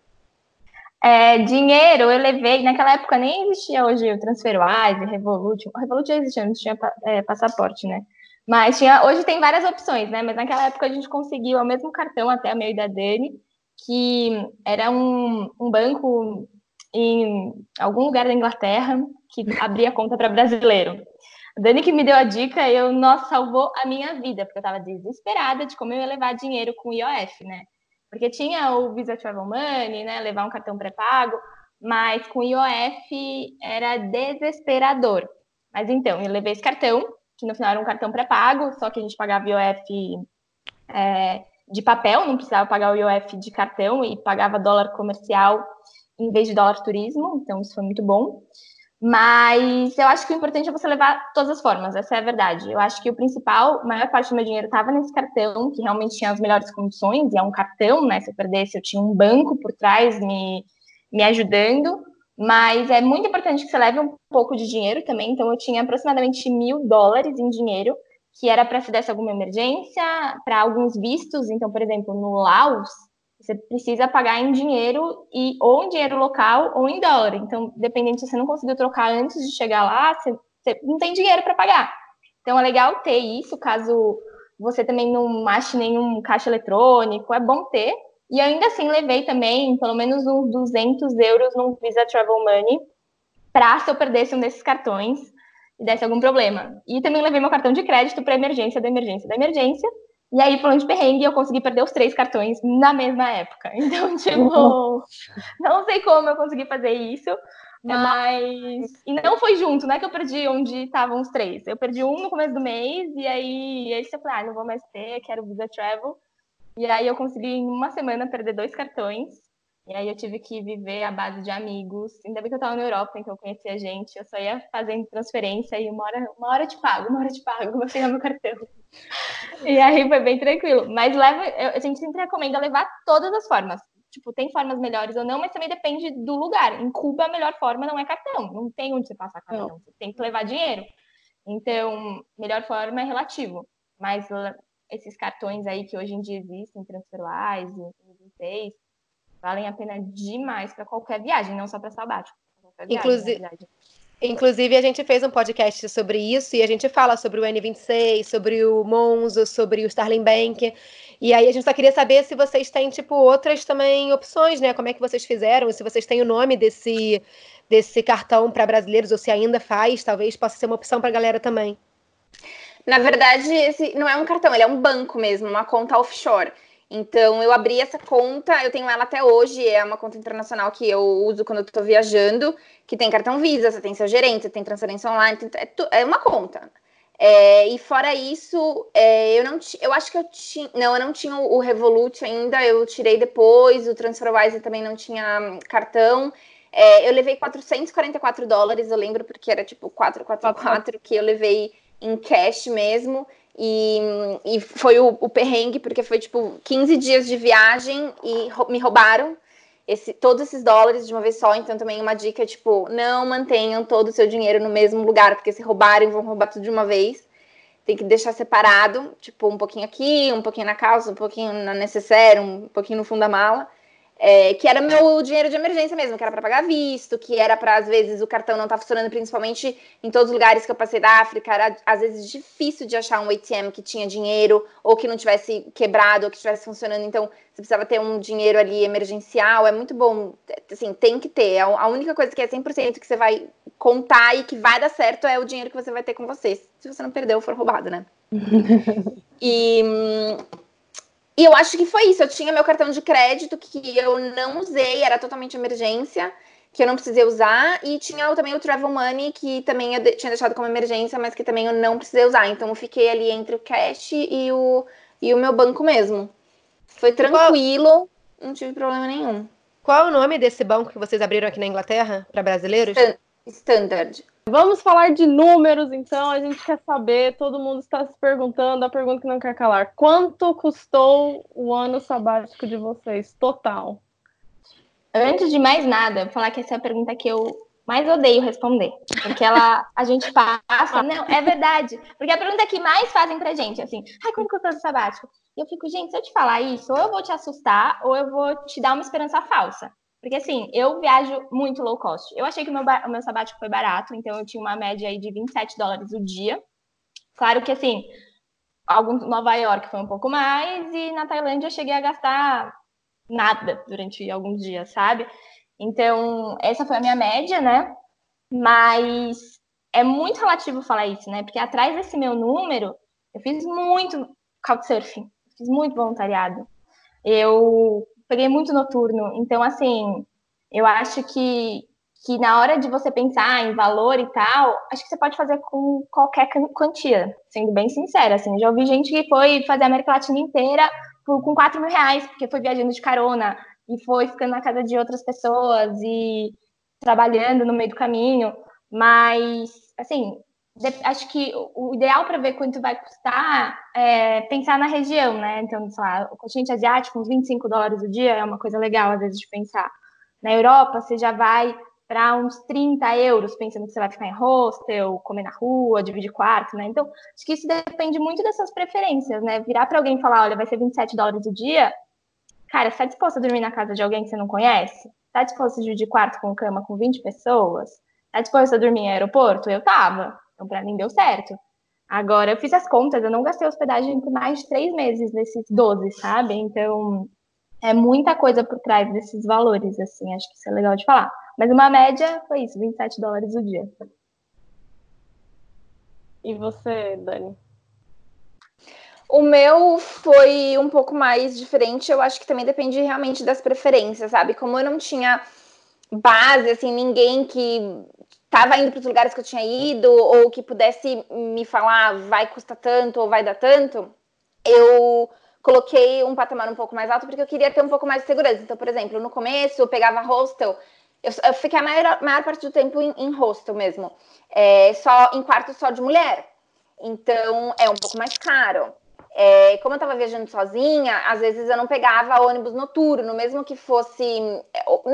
É, dinheiro eu levei, naquela época nem existia hoje o TransferWise, Revolut. O Revolut já existia, não tinha é, passaporte, né? Mas tinha, hoje tem várias opções, né? Mas naquela época a gente conseguiu o mesmo cartão até o meio da Dani, que era um, um banco em algum lugar da Inglaterra que abria conta para brasileiro. A Dani que me deu a dica, eu, nossa, salvou a minha vida, porque eu estava desesperada de como eu ia levar dinheiro com o IOF, né? Porque tinha o Visa Travel Money, né? Levar um cartão pré-pago, mas com o IOF era desesperador. Mas então, eu levei esse cartão, que no final era um cartão pré-pago, só que a gente pagava IOF é, de papel, não precisava pagar o IOF de cartão e pagava dólar comercial em vez de dólar turismo, então isso foi muito bom. Mas eu acho que o importante é você levar todas as formas, essa é a verdade. Eu acho que o principal, a maior parte do meu dinheiro estava nesse cartão, que realmente tinha as melhores condições, e é um cartão, né? Se eu perdesse, eu tinha um banco por trás me, me ajudando. Mas é muito importante que você leve um pouco de dinheiro também. Então, eu tinha aproximadamente mil dólares em dinheiro, que era para se desse alguma emergência, para alguns vistos. Então, por exemplo, no Laos, você precisa pagar em dinheiro e ou em dinheiro local ou em dólar. Então, dependendo se você não conseguiu trocar antes de chegar lá, você, você não tem dinheiro para pagar. Então, é legal ter isso, caso você também não ache nenhum caixa eletrônico, é bom ter. E ainda assim levei também pelo menos uns 200 euros no Visa Travel Money para se eu perdesse um desses cartões e desse algum problema. E também levei meu cartão de crédito para emergência da emergência da emergência. E aí, falando de perrengue, eu consegui perder os três cartões na mesma época. Então, tipo, não sei como eu consegui fazer isso, mas. E não foi junto, não é que eu perdi onde estavam os três. Eu perdi um no começo do mês, e aí, aí eu falei, ah, não vou mais ter, quero Visa Travel. E aí eu consegui em uma semana perder dois cartões. E aí eu tive que viver à base de amigos. Ainda bem que eu tava na Europa, então eu conhecia gente. Eu só ia fazendo transferência e uma hora, uma hora te pago, uma hora te pago, vou pegar meu cartão. E aí foi bem tranquilo. Mas leva, a gente sempre recomenda levar todas as formas. Tipo, tem formas melhores ou não, mas também depende do lugar. Em Cuba, a melhor forma não é cartão. Não tem onde você passar cartão. Não. Você tem que levar dinheiro. Então, melhor forma é relativo. Mas esses cartões aí que hoje em dia existem, TransferWise, N26, valem a pena demais para qualquer viagem, não só para sabático. Inclusive, inclusive, a gente fez um podcast sobre isso e a gente fala sobre o N26, sobre o Monzo, sobre o Starling Bank. E aí a gente só queria saber se vocês têm, tipo, outras também opções, né? Como é que vocês fizeram, se vocês têm o nome desse, desse cartão para brasileiros, ou se ainda faz, talvez possa ser uma opção para a galera também. Na verdade, esse não é um cartão, ele é um banco mesmo, uma conta offshore. Então, eu abri essa conta, eu tenho ela até hoje, é uma conta internacional que eu uso quando eu tô viajando, que tem cartão Visa, você tem seu gerente, você tem transferência online, é, é uma conta. É, e fora isso, é, eu não eu acho que eu tinha, não, eu não tinha o Revolut ainda, eu tirei depois, o TransferWise também não tinha cartão. É, eu levei 444 dólares, eu lembro, porque era tipo 444 que eu levei em cash mesmo. E, e foi o, o perrengue, porque foi tipo 15 dias de viagem e me roubaram esse, todos esses dólares de uma vez só. Então, também uma dica: tipo, não mantenham todo o seu dinheiro no mesmo lugar, porque se roubarem, vão roubar tudo de uma vez. Tem que deixar separado, tipo, um pouquinho aqui, um pouquinho na calça, um pouquinho na necessaire, um pouquinho no fundo da mala. É, que era meu dinheiro de emergência mesmo, que era para pagar visto, que era para, às vezes, o cartão não tá funcionando, principalmente em todos os lugares que eu passei da África, era às vezes difícil de achar um ATM que tinha dinheiro, ou que não tivesse quebrado, ou que estivesse funcionando, então você precisava ter um dinheiro ali emergencial, é muito bom, assim, tem que ter, a única coisa que é 100% que você vai contar e que vai dar certo é o dinheiro que você vai ter com você, se você não perdeu ou for roubado, né? e hum, e eu acho que foi isso. Eu tinha meu cartão de crédito que eu não usei, era totalmente emergência, que eu não precisei usar. E tinha também o Travel Money, que também eu tinha deixado como emergência, mas que também eu não precisei usar. Então eu fiquei ali entre o cash e o, e o meu banco mesmo. Foi tranquilo, Qual... não tive problema nenhum. Qual é o nome desse banco que vocês abriram aqui na Inglaterra para brasileiros? Standard. Vamos falar de números, então. A gente quer saber, todo mundo está se perguntando, a pergunta que não quer calar. Quanto custou o ano sabático de vocês, total? Antes de mais nada, falar que essa é a pergunta que eu mais odeio responder. Porque ela, a gente passa. Não, é verdade. Porque a pergunta que mais fazem pra gente, assim, ai, quanto custou o sabático? E eu fico, gente, se eu te falar isso, ou eu vou te assustar, ou eu vou te dar uma esperança falsa. Porque assim, eu viajo muito low cost. Eu achei que o meu, o meu sabático foi barato, então eu tinha uma média aí de 27 dólares o dia. Claro que assim, algum, Nova York foi um pouco mais, e na Tailândia eu cheguei a gastar nada durante alguns dias, sabe? Então, essa foi a minha média, né? Mas é muito relativo falar isso, né? Porque atrás desse meu número, eu fiz muito couchsurfing, fiz muito voluntariado. Eu peguei muito noturno. Então, assim, eu acho que, que na hora de você pensar em valor e tal, acho que você pode fazer com qualquer quantia, sendo bem sincera. Assim, já ouvi gente que foi fazer a América Latina inteira por, com 4 mil reais, porque foi viajando de carona e foi ficando na casa de outras pessoas e trabalhando no meio do caminho. Mas, assim, acho que o ideal para ver quanto vai custar é pensar na região, né? Então, sei lá, o continente asiático, uns 25 dólares o dia é uma coisa legal, às vezes, de pensar. Na Europa, você já vai para uns 30 euros, pensando que você vai ficar em hostel, comer na rua, dividir quarto, né? Então, acho que isso depende muito dessas preferências, né? Virar para alguém e falar, olha, vai ser 27 dólares o dia, cara, você tá disposto a dormir na casa de alguém que você não conhece? Tá disposto a dividir quarto com cama com 20 pessoas? Tá disposto a dormir em aeroporto? Eu tava. Então, para mim, deu certo. Agora, eu fiz as contas, eu não gastei hospedagem por mais de três meses desses 12, sabe? Então, é muita coisa por trás desses valores, assim, acho que isso é legal de falar. Mas uma média foi isso, 27 dólares o dia. E você, Dani? O meu foi um pouco mais diferente. Eu acho que também depende realmente das preferências, sabe? Como eu não tinha base, assim, ninguém que estava indo para os lugares que eu tinha ido ou que pudesse me falar vai custar tanto ou vai dar tanto, eu coloquei um patamar um pouco mais alto porque eu queria ter um pouco mais de segurança. Então, por exemplo, no começo eu pegava hostel, eu, eu fiquei a maior, maior, parte do tempo em, em hostel mesmo, é, só em quarto só de mulher. Então é um pouco mais caro. É, como eu estava viajando sozinha, às vezes eu não pegava ônibus noturno, mesmo que fosse.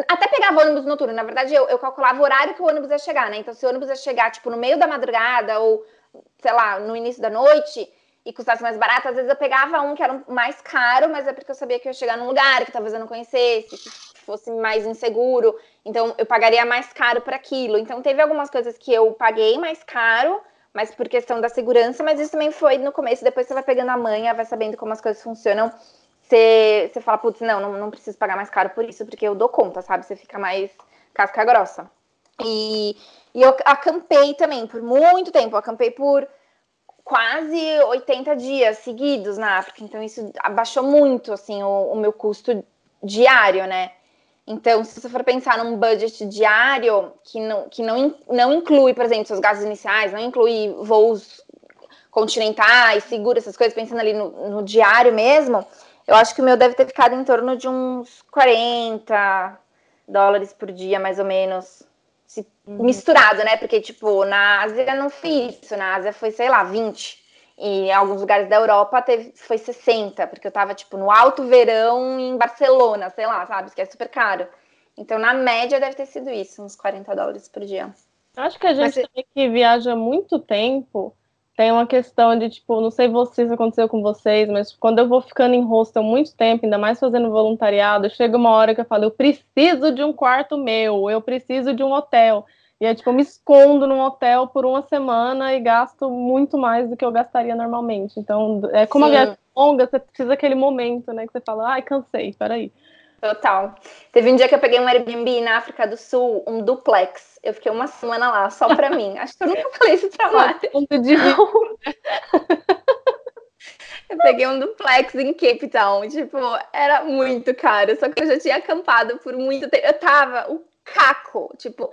Até pegava ônibus noturno, na verdade eu, eu, calculava o horário que o ônibus ia chegar, né? Então, se o ônibus ia chegar, tipo, no meio da madrugada ou, sei lá, no início da noite e custasse mais barato, às vezes eu pegava um que era mais caro, mas é porque eu sabia que eu ia chegar num lugar que talvez eu não conhecesse, que fosse mais inseguro. Então, eu pagaria mais caro por aquilo. Então, teve algumas coisas que eu paguei mais caro, mas por questão da segurança, mas isso também foi no começo, depois você vai pegando a manha, vai sabendo como as coisas funcionam. Você, você fala, putz, não, não, não preciso pagar mais caro por isso, porque eu dou conta, sabe? Você fica mais casca grossa. E, e eu acampei também por muito tempo, eu acampei por quase 80 dias seguidos na África, então isso abaixou muito, assim, o, o meu custo diário, né? Então, se você for pensar num budget diário que não, que não, não inclui, por exemplo, seus gastos iniciais, não inclui voos continentais, seguro, essas coisas, pensando ali no, no diário mesmo, eu acho que o meu deve ter ficado em torno de uns 40 dólares por dia, mais ou menos. Se, uhum. Misturado, né? Porque, tipo, na Ásia não fiz isso, na Ásia foi, sei lá, 20. E em alguns lugares da Europa teve, foi 60, porque eu tava, tipo, no alto verão em Barcelona, sei lá, sabe? Que é super caro. Então, na média, deve ter sido isso, uns 40 dólares por dia. Acho que a gente Mas, também que viaja muito tempo, tem uma questão de, tipo, não sei se isso aconteceu com vocês, mas quando eu vou ficando em hostel muito tempo, ainda mais fazendo voluntariado, chega uma hora que eu falo, eu preciso de um quarto meu, eu preciso de um hotel. E é tipo, eu me escondo num hotel por uma semana e gasto muito mais do que eu gastaria normalmente. Então, é como Sim. a viagem longa, você precisa daquele momento, né? Que você fala, ai, cansei, peraí. Total. Teve um dia que eu peguei um Airbnb na África do Sul, um duplex. Eu fiquei uma semana lá, só pra mim. Acho que eu nunca falei isso pra de Eu peguei um duplex em Cape Town. Tipo, era muito caro. Só que eu já tinha acampado por muito tempo. Eu tava o caco. Tipo,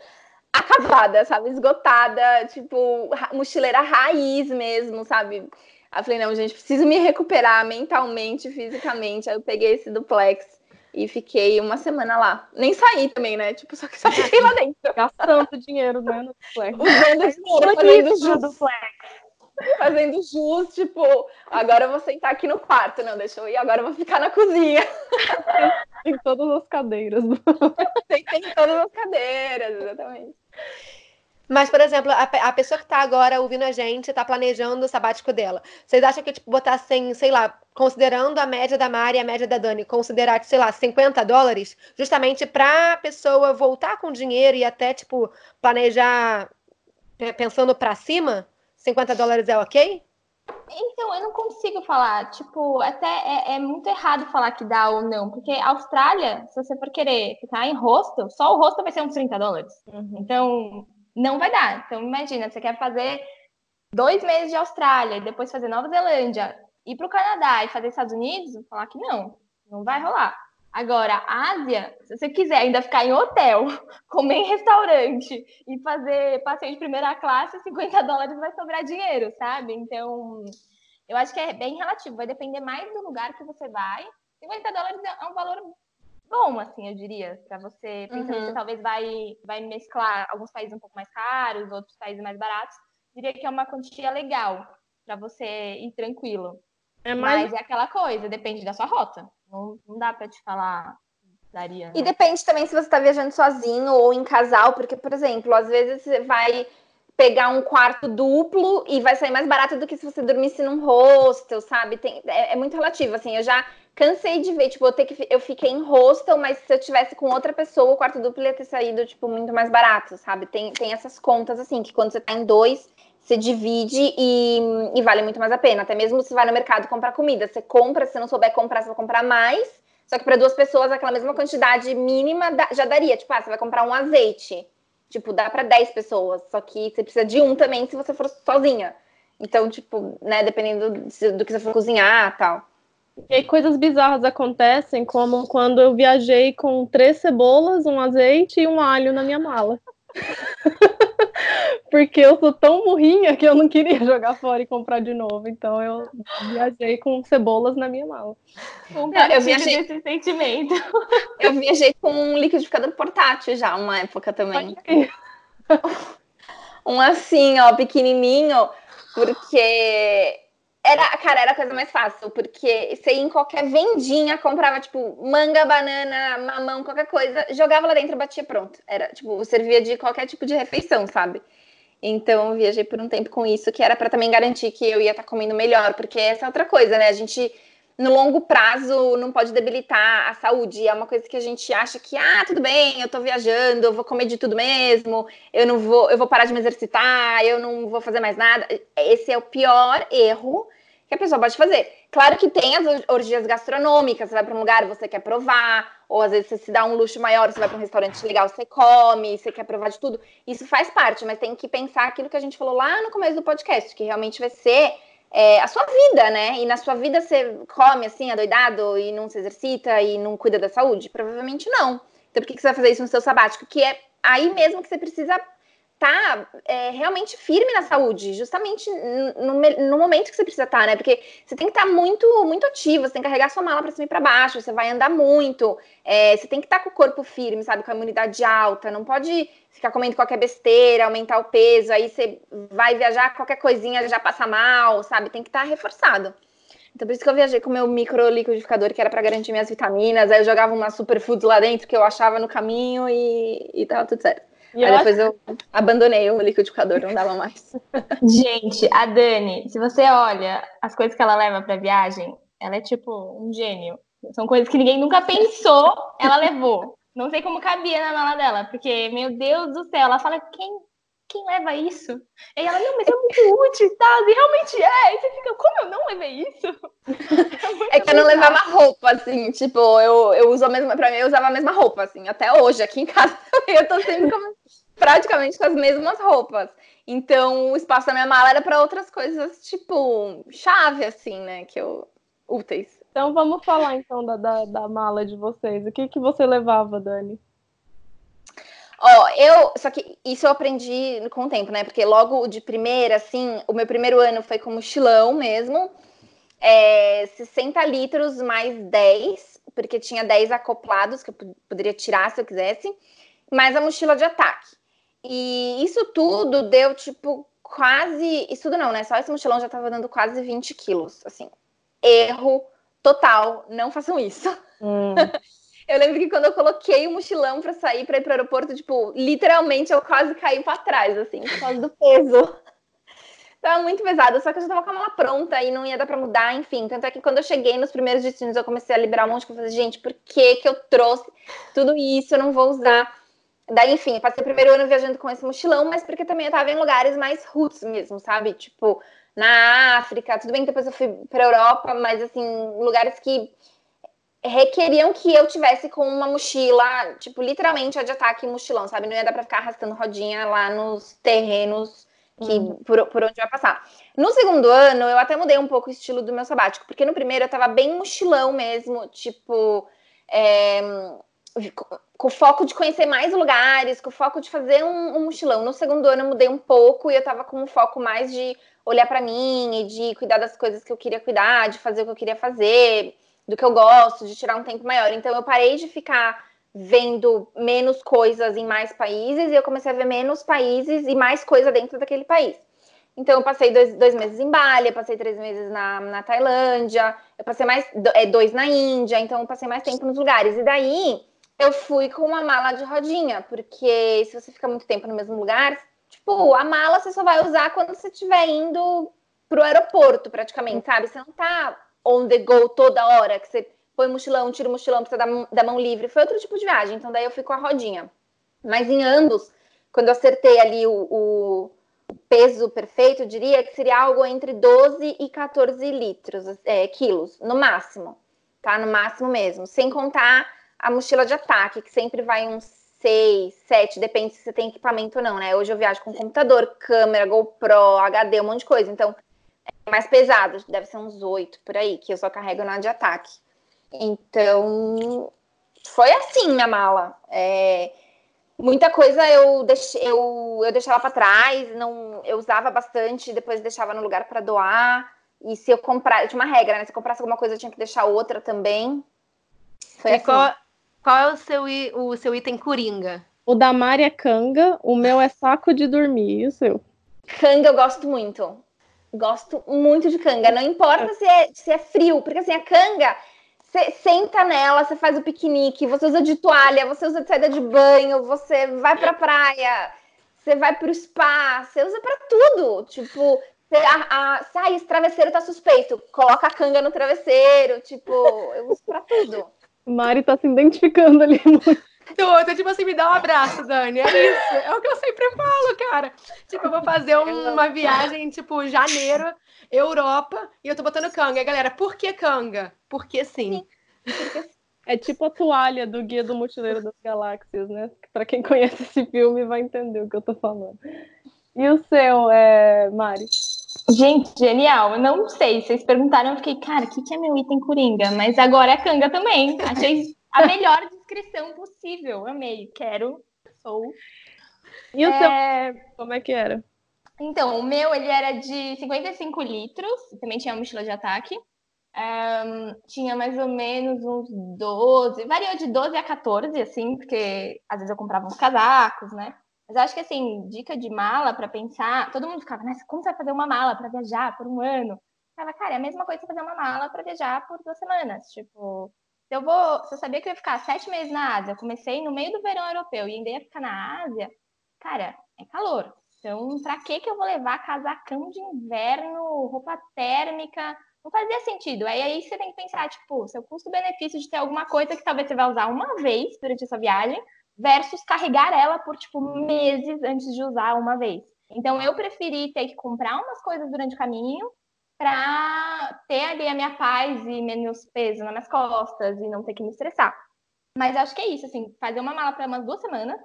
acabada, sabe? Esgotada, tipo, mochileira raiz mesmo, sabe? Aí eu falei, não, gente, preciso me recuperar mentalmente, fisicamente. Aí eu peguei esse duplex e fiquei uma semana lá. Nem saí também, né? Tipo, só que só fiquei lá dentro. Gastando dinheiro, né, no duplex. Usando dinheiro, fazendo jus. Duplex. Fazendo jus, tipo, agora eu vou sentar aqui no quarto. Não, deixa eu ir, agora eu vou ficar na cozinha. em todas as cadeiras. Sentei em todas as cadeiras, exatamente. Mas, por exemplo, a, a pessoa que está agora ouvindo a gente, está planejando o sabático dela. Vocês acham que, tipo, botar assim, sei lá, considerando a média da Mari e a média da Dani, considerar, sei lá, 50 dólares, justamente para a pessoa voltar com dinheiro e até, tipo, planejar pensando para cima? 50 dólares é ok? Então, eu não consigo falar. Tipo, até é, é, muito errado falar que dá ou não, porque Austrália, se você for querer ficar em hostel, só o hostel vai ser uns 30 dólares. Uhum. Então, não vai dar. Então, imagina, você quer fazer dois meses de Austrália, e depois fazer Nova Zelândia, ir para o Canadá e fazer Estados Unidos, falar que não, não vai rolar. Agora, Ásia, se você quiser ainda ficar em hotel, comer em restaurante e fazer passeio de primeira classe, 50 dólares vai sobrar dinheiro, sabe? Então, eu acho que é bem relativo, vai depender mais do lugar que você vai. 50 dólares é um valor bom, assim, eu diria, para você pensando uhum. que você talvez vai, vai mesclar alguns países um pouco mais caros, outros países mais baratos, diria que é uma quantia legal para você ir tranquilo. É mais... Mas é aquela coisa, depende da sua rota. Não, não dá para te falar daria. E depende também se você está viajando sozinho ou em casal, porque, por exemplo, às vezes você vai pegar um quarto duplo e vai sair mais barato do que se você dormisse num hostel, sabe? Tem, é, é, muito relativo, assim, eu já cansei de ver, tipo, eu, ter que, eu fiquei em hostel, mas se eu tivesse com outra pessoa, o quarto duplo ia ter saído, tipo, muito mais barato, sabe? Tem, tem essas contas, assim, que quando você tá em dois, você divide e, e vale muito mais a pena. Até mesmo se vai no mercado comprar comida, você compra, se não souber comprar, você vai comprar mais, só que para duas pessoas, aquela mesma quantidade mínima já daria. Tipo, ah, você vai comprar um azeite Tipo, dá para 10 pessoas, só que você precisa de um também se você for sozinha. Então, tipo, né, dependendo do que você for cozinhar tal. E coisas bizarras acontecem, como quando eu viajei com três cebolas, um azeite e um alho na minha mala. Porque eu sou tão burrinha que eu não queria jogar fora e comprar de novo. Então eu viajei com cebolas na minha mala. Um eu viajei desse sentimento. Eu viajei com um liquidificador portátil já, uma época também. um assim, ó, pequenininho, porque era, cara, era a coisa mais fácil, porque você ia em qualquer vendinha, comprava, tipo, manga, banana, mamão, qualquer coisa, jogava lá dentro, batia pronto. Era, tipo, servia de qualquer tipo de refeição, sabe? Então, viajei por um tempo com isso, que era para também garantir que eu ia estar tá comendo melhor, porque essa é outra coisa, né? A gente, no longo prazo, não pode debilitar a saúde. É uma coisa que a gente acha que, ah, tudo bem, eu tô viajando, eu vou comer de tudo mesmo, eu não vou, eu vou parar de me exercitar, eu não vou fazer mais nada. Esse é o pior erro que a pessoa pode fazer. Claro que tem as orgias gastronômicas, você vai para um lugar, você quer provar, ou às vezes você se dá um luxo maior, você vai para um restaurante legal, você come, você quer provar de tudo. Isso faz parte, mas tem que pensar aquilo que a gente falou lá no começo do podcast, que realmente vai ser é, a sua vida, né? E na sua vida você come assim, adoidado, e não se exercita, e não cuida da saúde? Provavelmente não. Então por que, você vai fazer isso no seu sabático? Que é aí mesmo que você precisa tá é, realmente firme na saúde, justamente no, no, momento que você precisa estar, tá, né? Porque você tem que estar tá muito, muito ativo, você tem que carregar sua mala para cima e para baixo, você vai andar muito, é, você tem que estar tá com o corpo firme, sabe? Com a imunidade alta, não pode ficar comendo qualquer besteira, aumentar o peso, aí você vai viajar, qualquer coisinha já passa mal, sabe? Tem que estar reforçado. Então, por isso que eu viajei com o meu micro liquidificador, que era para garantir minhas vitaminas. Aí eu jogava uma superfoods lá dentro que eu achava no caminho e, e tava tudo certo. E Aí depois acho... eu abandonei o liquidificador, não dava mais. Gente, a Dani, se você olha as coisas que ela leva pra viagem, ela é tipo um gênio. São coisas que ninguém nunca pensou, ela levou. Não sei como cabia na mala dela, porque, meu Deus do céu, ela fala, quem, quem leva isso? E ela, não, mas é muito útil e tal, e realmente é. E você fica, como eu não levei isso? É, é que eu não levava roupa, assim, tipo, eu, eu uso a mesma, pra mim, eu usava a mesma roupa, assim, até hoje, aqui em casa, eu tô sempre com, praticamente com as mesmas roupas. Então, o espaço da minha mala era para outras coisas, tipo, chave, assim, né, que eu, úteis. Então, vamos falar, então, da, da, da mala de vocês. O que, que você levava, Dani? Ó, eu. Só que isso eu aprendi com o tempo, né? Porque logo de primeira, assim, o meu primeiro ano foi com mochilão mesmo. É, 60 litros mais 10, porque tinha 10 acoplados que eu poderia tirar se eu quisesse, mais a mochila de ataque. E isso tudo deu, tipo, quase. Isso tudo não, né? Só esse mochilão já tava dando quase 20 quilos. Assim, erro total. Não façam isso. Hum. Eu lembro que quando eu coloquei o mochilão para sair para ir para o aeroporto, tipo, literalmente eu quase caí para trás, assim, por causa do peso. Tava muito pesado, só que eu já tava com a mala pronta e não ia dar para mudar, enfim. Tanto é que quando eu cheguei nos primeiros destinos, eu comecei a liberar um monte de coisa. Gente, por que que eu trouxe tudo isso? Eu não vou usar. Daí, enfim, passei o primeiro ano viajando com esse mochilão, mas porque também eu tava em lugares mais roots mesmo, sabe? Tipo, na África, tudo bem que depois eu fui pra Europa, mas assim, lugares que requeriam que eu tivesse com uma mochila, tipo, literalmente a de ataque mochilão, sabe? Não ia dar pra ficar arrastando rodinha lá nos terrenos que, uhum. por, por onde vai passar. No segundo ano, eu até mudei um pouco o estilo do meu sabático, porque no primeiro eu tava bem mochilão mesmo, tipo, é, com foco de conhecer mais lugares, com foco de fazer um, um, mochilão. No segundo ano eu mudei um pouco e eu tava com um foco mais de olhar para mim e de cuidar das coisas que eu queria cuidar, de fazer o que eu queria fazer do que eu gosto, de tirar um tempo maior. Então eu parei de ficar vendo menos coisas em mais países e eu comecei a ver menos países e mais coisa dentro daquele país. Então eu passei dois, dois meses em Bali, eu passei três meses na, na Tailândia, eu passei mais é, dois na Índia, então eu passei mais tempo nos lugares. E daí Eu fui com uma mala de rodinha, porque se você fica muito tempo no mesmo lugar, tipo, a mala você só vai usar quando você estiver indo pro aeroporto, praticamente, sabe? Você não tá on the go toda hora, que você põe mochilão, tira o mochilão, precisa dar, dar mão livre. Foi outro tipo de viagem, então daí eu fui com a rodinha. Mas em ambos, quando eu acertei ali o, o peso perfeito, eu diria que seria algo entre 12 e 14 litros, é, quilos, no máximo, tá? No máximo mesmo. Sem contar a mochila de ataque, que sempre vai uns 6, 7, depende se você tem equipamento ou não, né? Hoje eu viajo com computador, câmera, GoPro, HD, um monte de coisa. Então, é mais pesado, deve ser uns 8 por aí, que eu só carrego na de ataque. Então, foi assim minha mala. É, muita coisa eu, deixei, eu, eu deixava para trás, não, eu usava bastante, depois deixava no lugar para doar. E se eu comprar, eu tinha uma regra, né? Se eu comprasse alguma coisa, eu tinha que deixar outra também. Foi e assim. qual, qual é o seu, o seu item coringa? O da Mari é canga, o meu é saco de dormir. E o seu? Canga eu gosto muito. Gosto muito de canga. Não importa se é, se é frio, porque assim, a canga, você senta nela, você faz o piquenique, você usa de toalha, você usa de saída de banho, você vai pra praia, você vai pro spa, você usa para tudo. Tipo, você, a, a, se ah, esse travesseiro tá suspeito, coloca a canga no travesseiro, tipo, eu uso pra tudo. Mari tá se identificando ali muito. Tô, tô tipo assim, me dá um abraço, Dani. É isso. É o que eu sempre falo, cara. Tipo, eu vou fazer uma viagem, tipo, janeiro, Europa, e eu tô botando canga. E galera, por que canga? Porque sim. É tipo a toalha do Guia do Mochileiro das Galáxias, né? Pra quem conhece esse filme vai entender o que eu tô falando. E o seu, é, Mari? Gente, genial. Eu não sei. Vocês perguntaram, eu fiquei, cara, o que, que é meu item coringa? Mas agora é canga também. Achei a melhor descrição possível. Amei. Quero, sou. E o é... seu? Como é que era? Então, o meu, ele era de 55 litros. Também tinha uma mochila de ataque. Um, tinha mais ou menos uns 12, variou de 12 a 14, assim, porque às vezes eu comprava uns casacos, né? Mas acho que, assim, dica de mala para pensar, todo mundo ficava, mas como você vai fazer uma mala para viajar por um ano? Falava, cara, é a mesma coisa que fazer uma mala para viajar por duas semanas. Tipo, se eu vou, se eu sabia que eu ia ficar sete meses na Ásia, eu comecei no meio do verão europeu e ainda ia ficar na Ásia, cara, é calor. Então, para que que eu vou levar casacão de inverno, roupa térmica? Não fazia sentido. Aí, aí você tem que pensar, tipo, seu custo-benefício de ter alguma coisa que talvez você vai usar uma vez durante a sua viagem, versus carregar ela por, tipo, meses antes de usar uma vez. Então, eu preferi ter que comprar umas coisas durante o caminho para ter ali a minha paz e menos peso nas minhas costas e não ter que me estressar. Mas acho que é isso, assim, fazer uma mala para umas duas semanas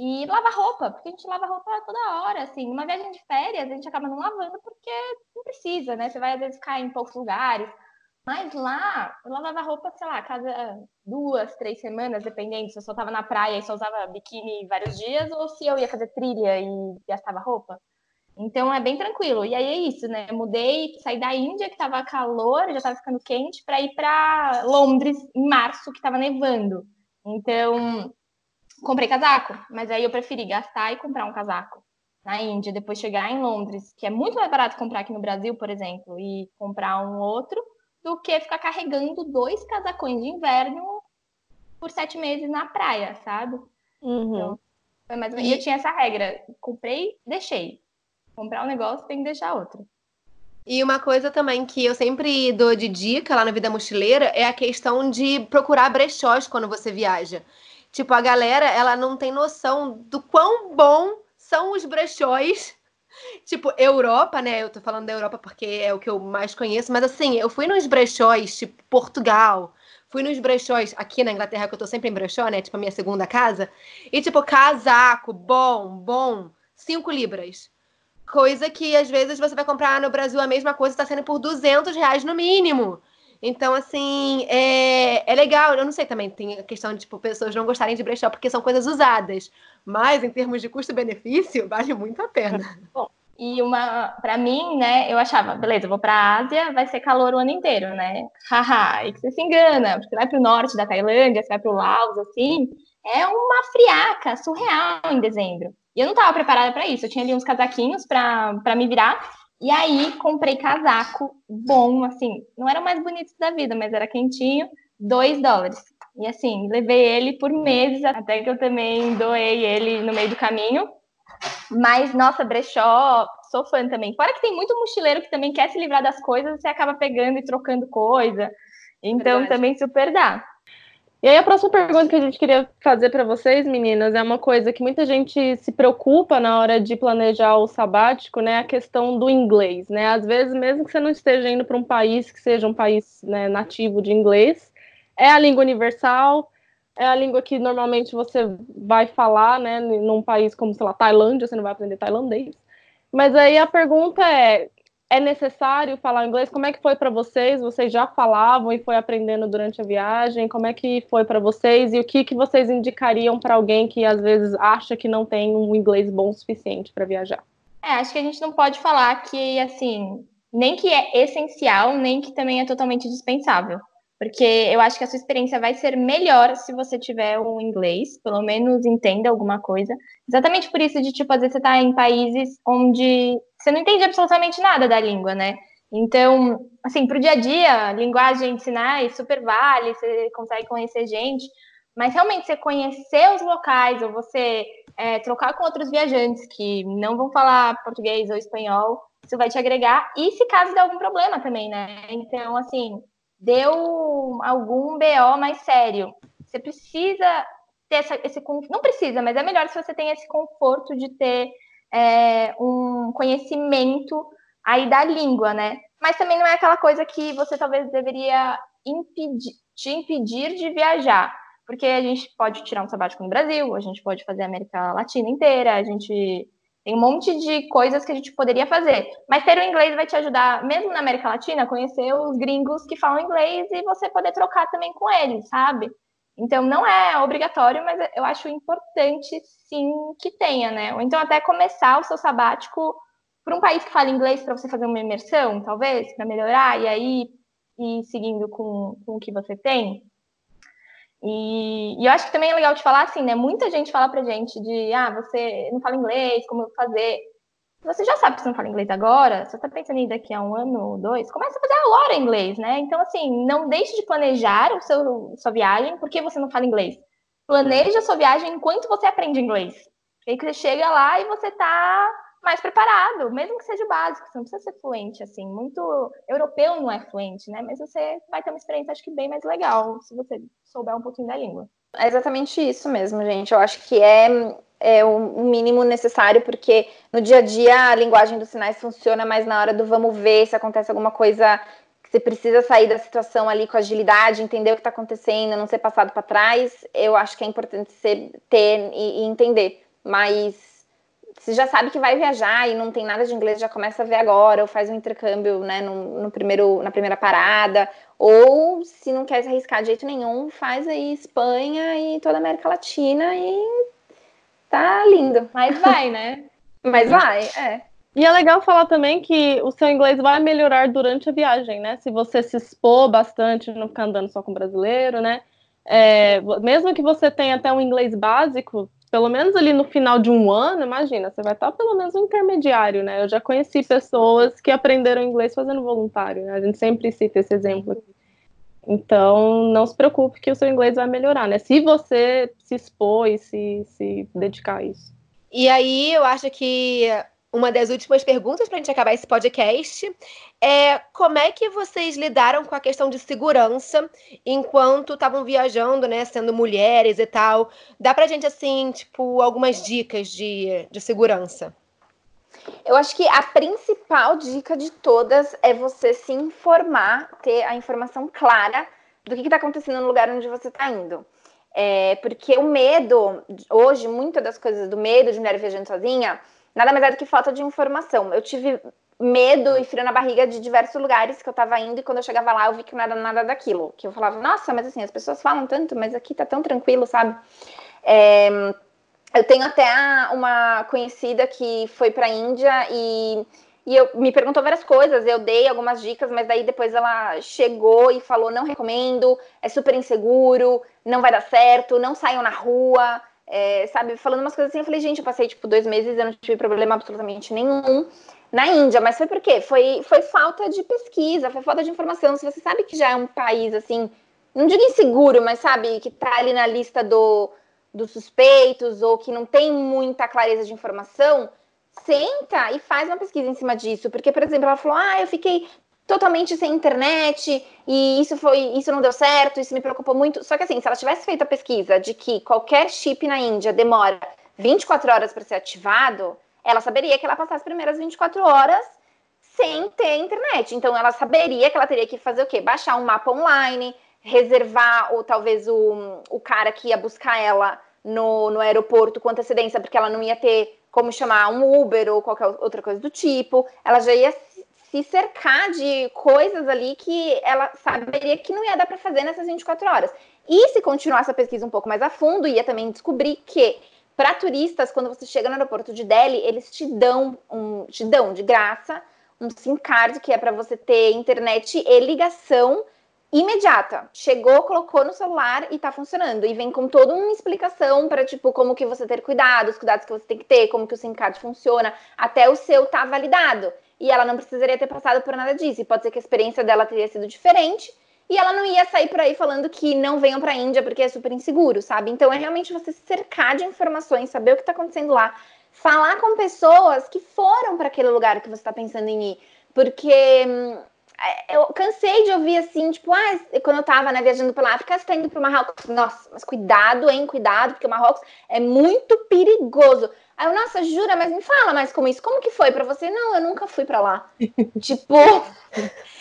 e lavar roupa, porque a gente lava roupa toda hora, assim. Uma viagem de férias, a gente acaba não lavando porque não precisa, né? Você vai, às vezes, ficar em poucos lugares. Mas lá, eu lavava roupa, sei lá, cada duas, três semanas, dependendo se eu só tava na praia e só usava biquíni vários dias, ou se eu ia fazer trilha e gastava roupa. Então é bem tranquilo. E aí é isso, né? Mudei, saí da Índia, que tava calor, já tava ficando quente, para ir para Londres em março, que tava nevando. Então, comprei casaco, mas aí eu preferi gastar e comprar um casaco na Índia, depois chegar em Londres, que é muito mais barato comprar aqui no Brasil, por exemplo, e comprar um outro, do que ficar carregando dois casacões de inverno por sete meses na praia, sabe? Uhum. Então, foi mais ou menos. E eu tinha essa regra: comprei, deixei. Comprar um negócio tem que deixar outro. E uma coisa também que eu sempre dou de dica lá na Vida Mochileira é a questão de procurar brechós quando você viaja. Tipo, a galera, ela não tem noção do quão bom são os brechóis. Tipo, Europa, né? Eu tô falando da Europa porque é o que eu mais conheço, mas assim, eu fui nos brechóis, tipo, Portugal, fui nos brechóis aqui na Inglaterra, que eu tô sempre em brechó, né? Tipo, a minha segunda casa. E, tipo, casaco, bom, bom, 5 libras. Coisa que às vezes você vai comprar no Brasil a mesma coisa, está sendo por 200 reais no mínimo. Então, assim, é, é legal. Eu não sei também, tem a questão de tipo, pessoas não gostarem de brechó porque são coisas usadas. Mas em termos de custo-benefício, vale muito a pena. Bom, e uma, para mim, né, eu achava, beleza, eu vou para a Ásia, vai ser calor o ano inteiro, né? Haha, e que você se engana, porque vai para o norte da Tailândia, você vai para o Laos, assim, é uma friaca surreal em dezembro. E eu não estava preparada para isso. Eu tinha ali uns casaquinhos para me virar. E aí comprei casaco bom, assim, não era o mais bonito da vida, mas era quentinho, dois dólares. E assim, levei ele por meses, até que eu também doei ele no meio do caminho. Mas, nossa, brechó, sou fã também. Fora que tem muito mochileiro que também quer se livrar das coisas, você acaba pegando e trocando coisa. Então, Verdade. também super dá. E aí a próxima pergunta que a gente queria fazer para vocês, meninas, é uma coisa que muita gente se preocupa na hora de planejar o sabático, né? A questão do inglês, né? Às vezes, mesmo que você não esteja indo para um país que seja um país né, nativo de inglês, é a língua universal, é a língua que normalmente você vai falar, né? Num país como, sei lá, Tailândia, você não vai aprender tailandês. Mas aí a pergunta é: é necessário falar inglês? Como é que foi para vocês? Vocês já falavam e foi aprendendo durante a viagem? Como é que foi para vocês? E o que, que vocês indicariam para alguém que às vezes acha que não tem um inglês bom o suficiente para viajar? É, acho que a gente não pode falar que, assim, nem que é essencial, nem que também é totalmente dispensável porque eu acho que a sua experiência vai ser melhor se você tiver o inglês, pelo menos entenda alguma coisa. Exatamente por isso de, tipo, às vezes você tá em países onde você não entende absolutamente nada da língua, né? Então, assim, para o dia a dia, linguagem de sinais super vale, você consegue conhecer gente, mas realmente você conhecer os locais ou você é, trocar com outros viajantes que não vão falar português ou espanhol, isso vai te agregar. E se caso der algum problema também, né? Então, assim, deu algum BO mais sério. Você precisa ter essa, esse não precisa, mas é melhor se você tem esse conforto de ter é, um conhecimento aí da língua, né? Mas também não é aquela coisa que você talvez deveria impedir, te impedir de viajar, porque a gente pode tirar um sabático no Brasil, a gente pode fazer a América Latina inteira, a gente tem um monte de coisas que a gente poderia fazer. Mas ter o inglês vai te ajudar, mesmo na América Latina, a conhecer os gringos que falam inglês e você poder trocar também com eles, sabe? Então não é obrigatório, mas eu acho importante sim que tenha, né? Ou então até começar o seu sabático por um país que fala inglês para você fazer uma imersão, talvez, para melhorar, e aí ir seguindo com, com o que você tem. E, e, eu acho que também é legal te falar assim, né? Muita gente fala pra gente de, ah, você não fala inglês, como fazer? Você já sabe que você não fala inglês agora, você tá pensando em daqui a um ano ou dois, começa a fazer agora inglês, né? Então, assim, não deixe de planejar o seu, sua viagem porque você não fala inglês. Planeje a sua viagem enquanto você aprende inglês. Aí que você chega lá e você tá mais preparado, mesmo que seja básico, você não precisa ser fluente, assim, muito europeu não é fluente, né? Mas você vai ter uma experiência, acho que bem mais legal, se você souber um pouquinho da língua. É exatamente isso mesmo, gente. Eu acho que é, é o mínimo necessário, porque no dia a dia a linguagem dos sinais funciona, mas na hora do vamos ver se acontece alguma coisa que você precisa sair da situação ali com agilidade, entender o que está acontecendo, não ser passado para trás, eu acho que é importante você ter e, e entender. Mas se já sabe que vai viajar e não tem nada de inglês, já começa a ver agora, ou faz um intercâmbio né, no, no primeiro, na primeira parada, ou se não quer se arriscar de jeito nenhum, faz aí Espanha e toda a América Latina e tá lindo. Mas vai, né? Mas vai, é. E é legal falar também que o seu inglês vai melhorar durante a viagem, né? Se você se expor bastante, não ficar andando só com brasileiro, né? É, mesmo que você tenha até um inglês básico, pelo menos ali no final de um ano, imagina, você vai estar pelo menos um intermediário, né? Eu já conheci pessoas que aprenderam inglês fazendo voluntário, né? A gente sempre cita esse exemplo aqui. Então, não se preocupe que o seu inglês vai melhorar, né? Se você se expor e se, se dedicar a isso. E aí, eu acho que uma das últimas perguntas para a gente acabar esse podcast é como é que vocês lidaram com a questão de segurança enquanto estavam viajando, né, sendo mulheres e tal. Dá para a gente, assim, tipo, algumas dicas de, de segurança? Eu acho que a principal dica de todas é você se informar, ter a informação clara do que está acontecendo no lugar onde você está indo. É, porque o medo, hoje, muitas das coisas do medo de mulher viajando sozinha nada mais é do que falta de informação. Eu tive medo e frio na barriga de diversos lugares que eu tava indo e quando eu chegava lá eu vi que era nada daquilo. Que eu falava, nossa, mas assim, as pessoas falam tanto, mas aqui tá tão tranquilo, sabe? É, eu tenho até uma conhecida que foi pra Índia e, e eu, me perguntou várias coisas, eu dei algumas dicas, mas daí depois ela chegou e falou, não recomendo, é super inseguro, não vai dar certo, não saiam na rua é, sabe, falando umas coisas assim, eu falei, gente, eu passei, tipo, dois meses eu não tive problema absolutamente nenhum na Índia, mas foi por quê? Foi, foi falta de pesquisa, foi falta de informação. Se você sabe que já é um país, assim, não digo inseguro, mas sabe, que tá ali na lista do, dos suspeitos ou que não tem muita clareza de informação, senta e faz uma pesquisa em cima disso. Porque, por exemplo, ela falou: ah, eu fiquei totalmente sem internet e isso foi isso não deu certo, isso me preocupou muito. Só que assim, se ela tivesse feito a pesquisa de que qualquer chip na Índia demora 24 horas para ser ativado, ela saberia que ela passasse as primeiras 24 horas sem ter internet. Então ela saberia que ela teria que fazer o quê? Baixar um mapa online, reservar ou talvez o, o cara que ia buscar ela no, no aeroporto com antecedência, porque ela não ia ter como chamar um Uber ou qualquer outra coisa do tipo. Ela já ia se cercar de coisas ali que ela saberia que não ia dar para fazer nessas 24 horas. E se continuar essa pesquisa um pouco mais a fundo, ia também descobrir que para turistas, quando você chega no aeroporto de Delhi, eles te dão um, te dão de graça um SIM card que é para você ter internet e ligação imediata. Chegou, colocou no celular e tá funcionando. E vem com toda uma explicação para tipo como que você ter cuidado, os cuidados que você tem que ter, como que o SIM card funciona, até o seu tá validado. E ela não precisaria ter passado por nada disso. E pode ser que a experiência dela teria sido diferente. E ela não ia sair por aí falando que não venham para a Índia porque é super inseguro, sabe? Então é realmente você se cercar de informações, saber o que está acontecendo lá, falar com pessoas que foram para aquele lugar que você está pensando em ir. Porque hum, eu cansei de ouvir assim, tipo, ah, quando eu tava né, viajando pela África, você tá indo pro Marrocos. Nossa, mas cuidado, hein, cuidado, porque o Marrocos é muito perigoso. Aí eu, nossa, jura, mas me fala mais como isso. Como que foi para você? Não, eu nunca fui para lá. tipo,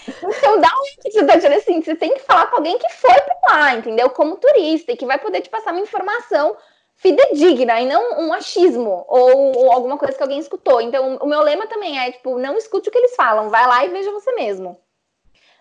então dá um que você tá dizendo assim, você tem que falar com alguém que foi para lá, entendeu? Como turista, e que vai poder te passar uma informação fidedigna e não um achismo ou, ou, alguma coisa que alguém escutou. Então, o meu lema também é, tipo, não escute o que eles falam, vai lá e veja você mesmo.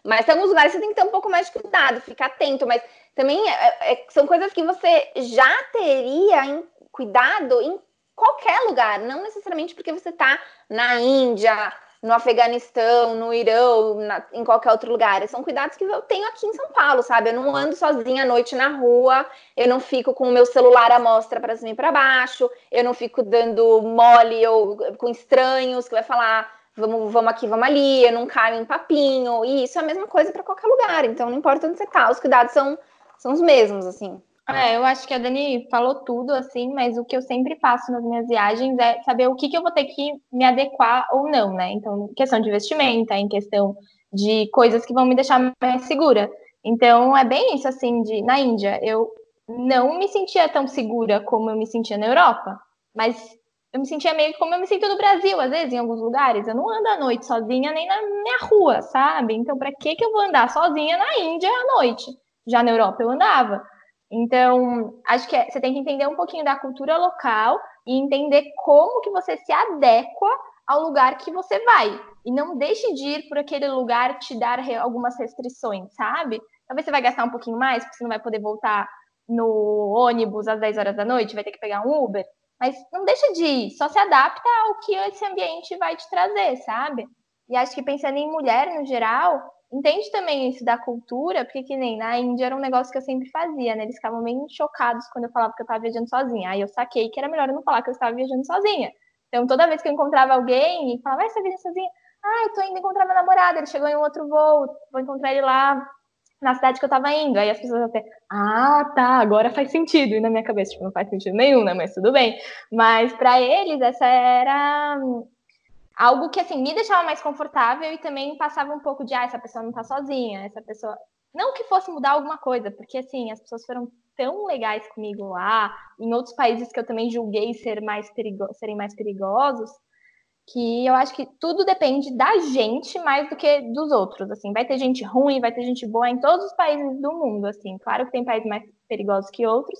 Mas tem alguns lugares que você tem que ter um pouco mais de cuidado, ficar atento, mas também é, é, são coisas que você já teria em, cuidado em qualquer lugar, não necessariamente porque você está na Índia, no Afeganistão, no Irã, na, em qualquer outro lugar. São cuidados que eu tenho aqui em São Paulo, sabe? Eu não ando sozinha à noite na rua, eu não fico com o meu celular à mostra para cima e para baixo, eu não fico dando mole ou com estranhos que vai falar vamos, vamos aqui, vamos ali, eu não caio em papinho. E isso é a mesma coisa para qualquer lugar. Então, não importa onde você tá, os cuidados são, são os mesmos, assim. É, eu acho que a Dani falou tudo, assim, mas o que eu sempre faço nas minhas viagens é saber o que, que eu vou ter que me adequar ou não, né? Então, em questão de vestimenta, em questão de coisas que vão me deixar mais segura. Então, é bem isso, assim, de na Índia, eu não me sentia tão segura como eu me sentia na Europa, mas eu me sentia meio como eu me sinto no Brasil, às vezes, em alguns lugares. Eu não ando à noite sozinha nem na minha rua, sabe? Então, para que, que eu vou andar sozinha na Índia à noite? Já na Europa eu andava. Então, acho que é, você tem que entender um pouquinho da cultura local e entender como que você se adequa ao lugar que você vai. E não deixe de ir por aquele lugar te dar algumas restrições, sabe? Talvez você vai gastar um pouquinho mais, porque você não vai poder voltar no ônibus às 10 horas da noite, vai ter que pegar um Uber. Mas não deixa de ir, só se adapta ao que esse ambiente vai te trazer, sabe? E acho que pensando em mulher no geral, entende também isso da cultura, porque que nem na Índia era um negócio que eu sempre fazia, né? Eles ficavam meio chocados quando eu falava que eu estava viajando sozinha. Aí eu saquei que era melhor eu não falar que eu estava viajando sozinha. Então toda vez que eu encontrava alguém e falava, vai, você viajando sozinha? Ah, eu tô indo encontrar meu namorado, ele chegou em um outro voo, vou encontrar ele lá na cidade que eu tava indo. Aí as pessoas até, ah, tá, agora faz sentido. E na minha cabeça, tipo, não faz sentido nenhum, né? Mas tudo bem. Mas para eles, essa era algo que, assim, me deixava mais confortável e também passava um pouco de, ah, essa pessoa não tá sozinha, essa pessoa. Não que fosse mudar alguma coisa, porque, assim, as pessoas foram tão legais comigo lá, em outros países que eu também julguei ser mais perigo... serem mais perigosos, que eu acho que tudo depende da gente mais do que dos outros, assim, vai ter gente ruim, vai ter gente boa em todos os países do mundo, assim, claro que tem países mais perigosos que outros,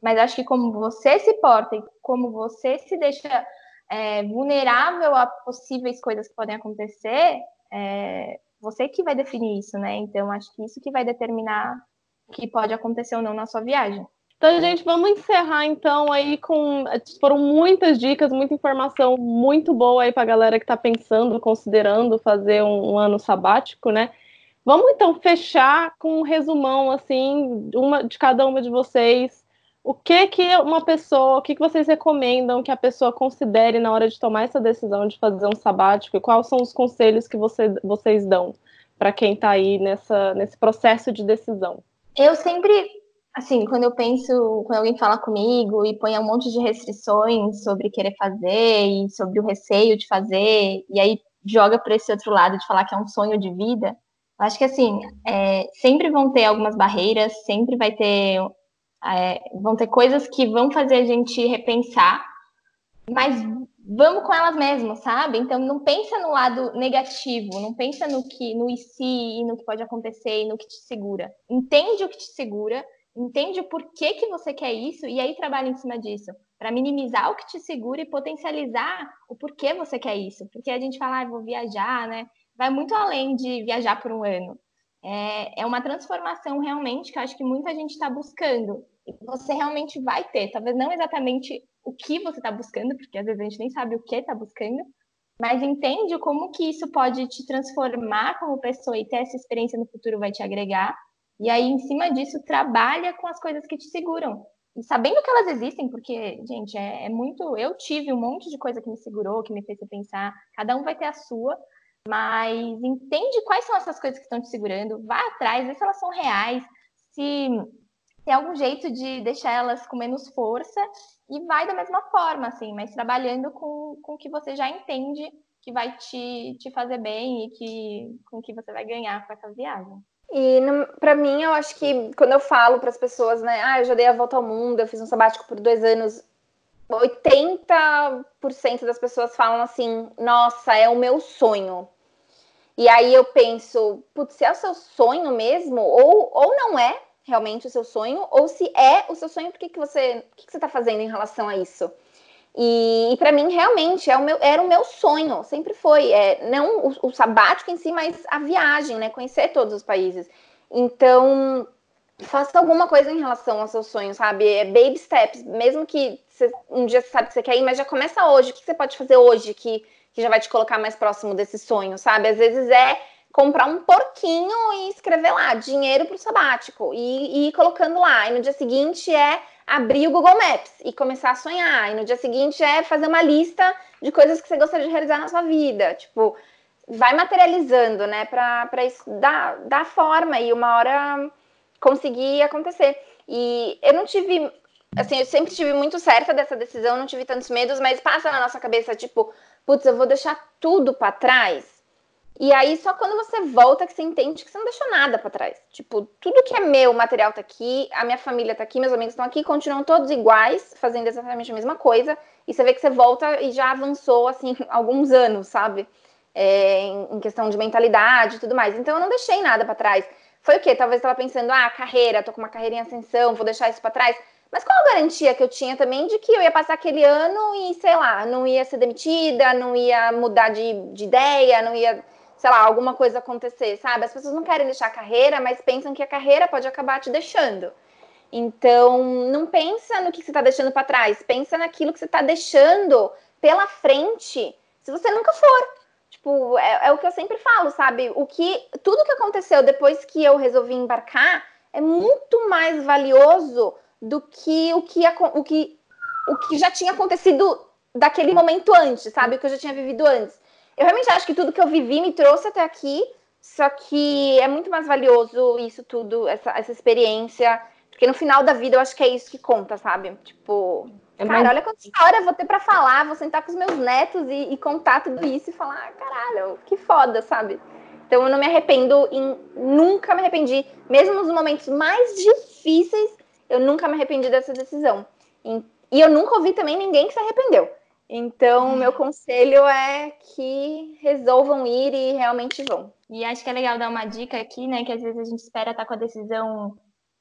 mas acho que como você se porta e como você se deixa é, vulnerável a possíveis coisas que podem acontecer, é, você que vai definir isso, né? Então acho que isso que vai determinar o que pode acontecer ou não na sua viagem. Então, gente, vamos encerrar então aí com. Foram muitas dicas, muita informação muito boa aí para a galera que está pensando, considerando fazer um, um, ano sabático, né? Vamos então fechar com um resumão assim, uma de cada uma de vocês. O que que uma pessoa, o que, que vocês recomendam que a pessoa considere na hora de tomar essa decisão de fazer um sabático? E quais são os conselhos que você, vocês dão para quem está aí nessa, nesse processo de decisão? Eu sempre, assim, quando eu penso, quando alguém fala comigo e põe um monte de restrições sobre querer fazer e sobre o receio de fazer, e aí joga para esse outro lado de falar que é um sonho de vida, eu acho que assim, é, sempre vão ter algumas barreiras, sempre vai ter, é, vão ter coisas que vão fazer a gente repensar, mas vamos com elas mesmo, sabe? Então não pensa no lado negativo, não pensa no que no e se e no que pode acontecer e no que te segura. Entende o que te segura, entende o porquê que você quer isso e aí trabalha em cima disso, para minimizar o que te segura e potencializar o porquê você quer isso. Porque a gente fala, ah, vou viajar, né? Vai muito além de viajar por um ano. É, é uma transformação realmente que eu acho que muita gente está buscando. E você realmente vai ter, talvez não exatamente o que você está buscando, porque às vezes a gente nem sabe o que está buscando, mas entende como que isso pode te transformar como pessoa e ter essa experiência no futuro vai te agregar. E aí, em cima disso, trabalha com as coisas que te seguram. E sabendo que elas existem, porque, gente, é, é muito. Eu tive um monte de coisa que me segurou, que me fez pensar. Cada um vai ter a sua, mas entende quais são essas coisas que estão te segurando, vá atrás, vê se elas são reais, se tem algum jeito de deixar elas com menos força e vai da mesma forma, assim, mas trabalhando com, com o que você já entende que vai te, te fazer bem e que, com que você vai ganhar com essa viagem. E para mim, eu acho que quando eu falo para as pessoas, né, ah, eu já dei a volta ao mundo, eu fiz um sabático por dois anos, 80% das pessoas falam assim, nossa, é o meu sonho. E aí eu penso, putz, se é o seu sonho mesmo, ou, ou não é, realmente o seu sonho, ou se é o seu sonho, por que, que você o que, que você está fazendo em relação a isso? E, e para mim, realmente, é o meu, era o meu sonho, sempre foi. É, não o, o, sabático em si, mas a viagem, né? Conhecer todos os países. Então, faça alguma coisa em relação ao seu sonho, sabe? É baby steps, mesmo que um dia você sabe que você quer ir, mas já começa hoje. O que você pode fazer hoje que, que já vai te colocar mais próximo desse sonho, sabe? Às vezes é comprar um porquinho e escrever lá, dinheiro para o sabático, e, e ir colocando lá. E no dia seguinte é abrir o Google Maps e começar a sonhar. E no dia seguinte é fazer uma lista de coisas que você gostaria de realizar na sua vida. Tipo, vai materializando, né? Para isso dar, dar forma e uma hora conseguir acontecer. E eu não tive. Assim, eu sempre tive muito certa dessa decisão, não tive tantos medos, mas passa na nossa cabeça, tipo, putz, eu vou deixar tudo para trás e aí, só quando você volta que você entende que você não deixou nada para trás. Tipo, tudo que é meu, o material tá aqui, a minha família tá aqui, meus amigos estão aqui, continuam todos iguais, fazendo exatamente a mesma coisa. E você vê que você volta e já avançou, assim, alguns anos, sabe? É, em questão de mentalidade e tudo mais. Então, eu não deixei nada para trás. Foi o quê? Talvez eu tava pensando, ah, carreira, tô com uma carreira em ascensão, vou deixar isso para trás. Mas qual a garantia que eu tinha também de que eu ia passar aquele ano e, sei lá, não ia ser demitida, não ia mudar de, de ideia, não ia sei lá, alguma coisa acontecer, sabe? As pessoas não querem deixar a carreira, mas pensam que a carreira pode acabar te deixando. Então, não pensa no que você está deixando para trás, pensa naquilo que você está deixando pela frente, se você nunca for. Tipo, é, é, o que eu sempre falo, sabe? O que tudo que aconteceu depois que eu resolvi embarcar é muito mais valioso do que o que, o que, o que já tinha acontecido daquele momento antes, sabe? O que eu já tinha vivido antes. Eu realmente acho que tudo que eu vivi me trouxe até aqui, só que é muito mais valioso isso tudo, essa, essa experiência, porque no final da vida eu acho que é isso que conta, sabe? Tipo, é cara, mais... olha quanta história eu vou ter para falar, vou sentar com os meus netos e, e contar tudo isso e falar, ah, caralho, que foda, sabe? Então eu não me arrependo, em, nunca me arrependi, mesmo nos momentos mais difíceis, eu nunca me arrependi dessa decisão. E, e eu nunca ouvi também ninguém que se arrependeu. Então, o meu conselho é que resolvam ir e realmente vão. E acho que é legal dar uma dica aqui, né? Que às vezes a gente espera estar com a decisão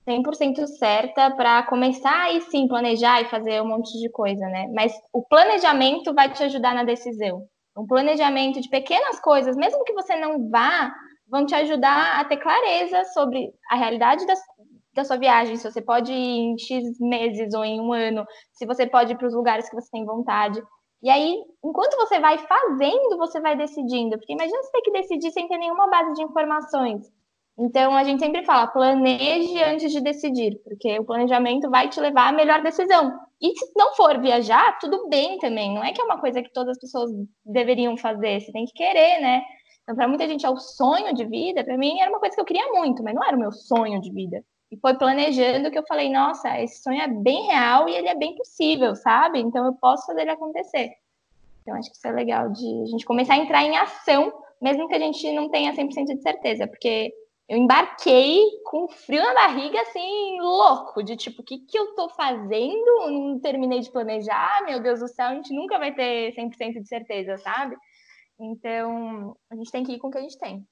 100% certa para começar e sim planejar e fazer um monte de coisa, né? Mas o planejamento vai te ajudar na decisão. Um planejamento de pequenas coisas, mesmo que você não vá, vão te ajudar a ter clareza sobre a realidade da, da sua viagem, se você pode ir em X meses ou em um ano, se você pode ir para os lugares que você tem vontade. E aí, enquanto você vai fazendo, você vai decidindo. Porque imagina você ter que decidir sem ter nenhuma base de informações. Então, a gente sempre fala, planeje antes de decidir, porque o planejamento vai te levar à melhor decisão. E se não for viajar, tudo bem também. Não é que é uma coisa que todas as pessoas deveriam fazer, você tem que querer, né? Então, para muita gente é o sonho de vida, para mim era uma coisa que eu queria muito, mas não era o meu sonho de vida. E foi planejando que eu falei, nossa, esse sonho é bem real e ele é bem possível, sabe? Então eu posso fazer ele acontecer. Então acho que isso é legal de a gente começar a entrar em ação, mesmo que a gente não tenha 100% de certeza, porque eu embarquei com frio na barriga, assim, louco, de tipo, o que, que eu tô fazendo? Não terminei de planejar, meu Deus do céu, a gente nunca vai ter 100% de certeza, sabe? Então, a gente tem que ir com o que a gente tem.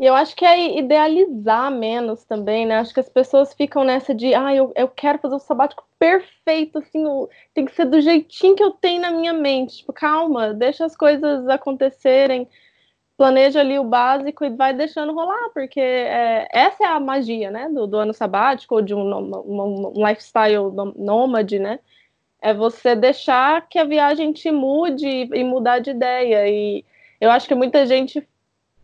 E eu acho que é idealizar menos também, né? Acho que as pessoas ficam nessa de, ah, eu, eu quero fazer o sabático perfeito, assim, tem que ser do jeitinho que eu tenho na minha mente. Tipo, calma, deixa as coisas acontecerem, planeja ali o básico e vai deixando rolar, porque é, essa é a magia, né, do, do ano sabático, ou de um, um, um lifestyle nômade, né? É você deixar que a viagem te mude e mudar de ideia. E eu acho que muita gente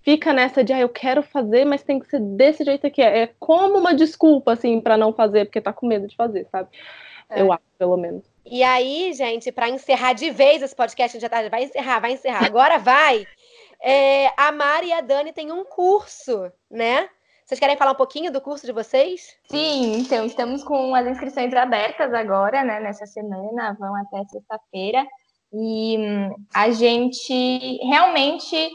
fica nessa de, ah, eu quero fazer, mas tem que ser desse jeito aqui. É como uma desculpa, assim, para não fazer, porque tá com medo de fazer, sabe? É. Eu acho, pelo menos. E aí, gente, para encerrar de vez esse podcast, já tá, vai encerrar, vai encerrar. Agora vai. É, a Mari e a Dani têm um curso, né? Vocês querem falar um pouquinho do curso de vocês? Sim, então estamos com as inscrições abertas agora, né? Nessa semana, vão até sexta-feira. E hum, a gente realmente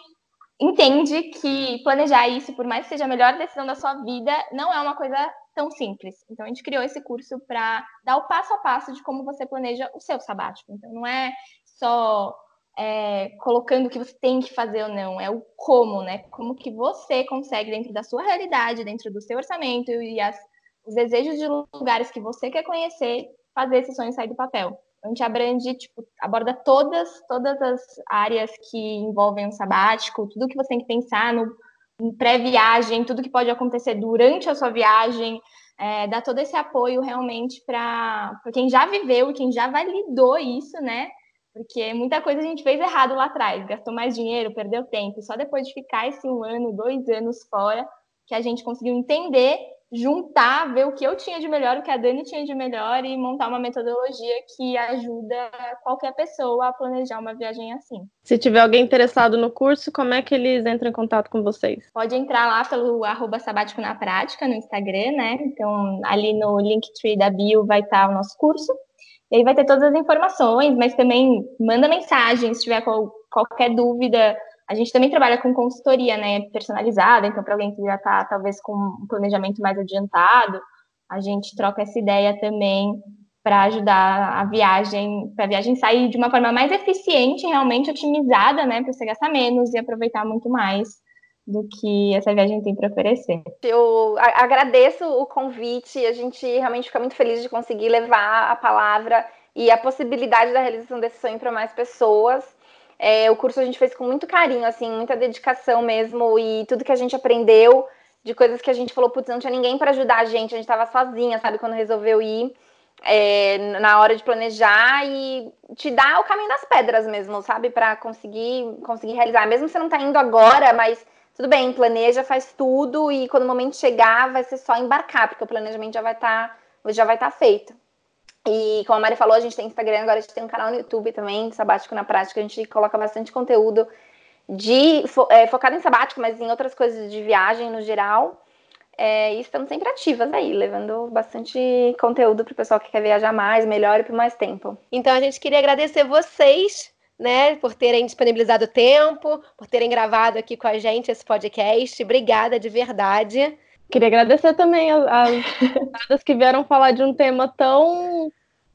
entende que planejar isso, por mais que seja a melhor decisão da sua vida, não é uma coisa tão simples. Então, a gente criou esse curso para dar o passo a passo de como você planeja o seu sabático. Então, não é só é, colocando o que você tem que fazer ou não, é o como, né? Como que você consegue, dentro da sua realidade, dentro do seu orçamento e as, os desejos de lugares que você quer conhecer, fazer esse sonho sair do papel. A gente abrange, tipo, aborda todas, todas as áreas que envolvem o sabático, tudo que você tem que pensar no, pré-viagem, tudo que pode acontecer durante a sua viagem, é, dá todo esse apoio realmente para quem já viveu quem já validou isso, né? Porque muita coisa a gente fez errado lá atrás, gastou mais dinheiro, perdeu tempo, só depois de ficar esse um ano, dois anos fora, que a gente conseguiu entender juntar, ver o que eu tinha de melhor, o que a Dani tinha de melhor e montar uma metodologia que ajuda qualquer pessoa a planejar uma viagem assim. Se tiver alguém interessado no curso, como é que eles entram em contato com vocês? Pode entrar lá pelo arroba sabático na prática no Instagram, né? Então, ali no Linktree da bio vai estar o nosso curso. E aí vai ter todas as informações, mas também manda mensagem se tiver qualquer dúvida a gente também trabalha com consultoria, né, personalizada, então para alguém que já está talvez com um planejamento mais adiantado, a gente troca essa ideia também para ajudar a viagem, para a viagem sair de uma forma mais eficiente, realmente otimizada, né, para você gastar menos e aproveitar muito mais do que essa viagem tem para oferecer. Eu agradeço o convite, a gente realmente fica muito feliz de conseguir levar a palavra e a possibilidade da realização desse sonho para mais pessoas. É, o curso a gente fez com muito carinho, assim, muita dedicação mesmo, e tudo que a gente aprendeu, de coisas que a gente falou, putz, não tinha ninguém para ajudar a gente, a gente estava sozinha, sabe, quando resolveu ir. É, na hora de planejar e te dar o caminho das pedras mesmo, sabe? Para conseguir conseguir realizar. Mesmo você não tá indo agora, mas tudo bem, planeja, faz tudo e quando o momento chegar, vai ser só embarcar, porque o planejamento já vai estar tá, já vai estar tá feito. E como a Mari falou, a gente tem Instagram, agora a gente tem um canal no YouTube também, Sabático na Prática, a gente coloca bastante conteúdo de é, focado em sabático, mas em outras coisas de viagem no geral. É, e estamos sempre ativas aí, levando bastante conteúdo para o pessoal que quer viajar mais, melhor e por mais tempo. Então a gente queria agradecer vocês, né, por terem disponibilizado tempo, por terem gravado aqui com a gente esse podcast. Obrigada de verdade. Queria agradecer também as que vieram falar de um tema tão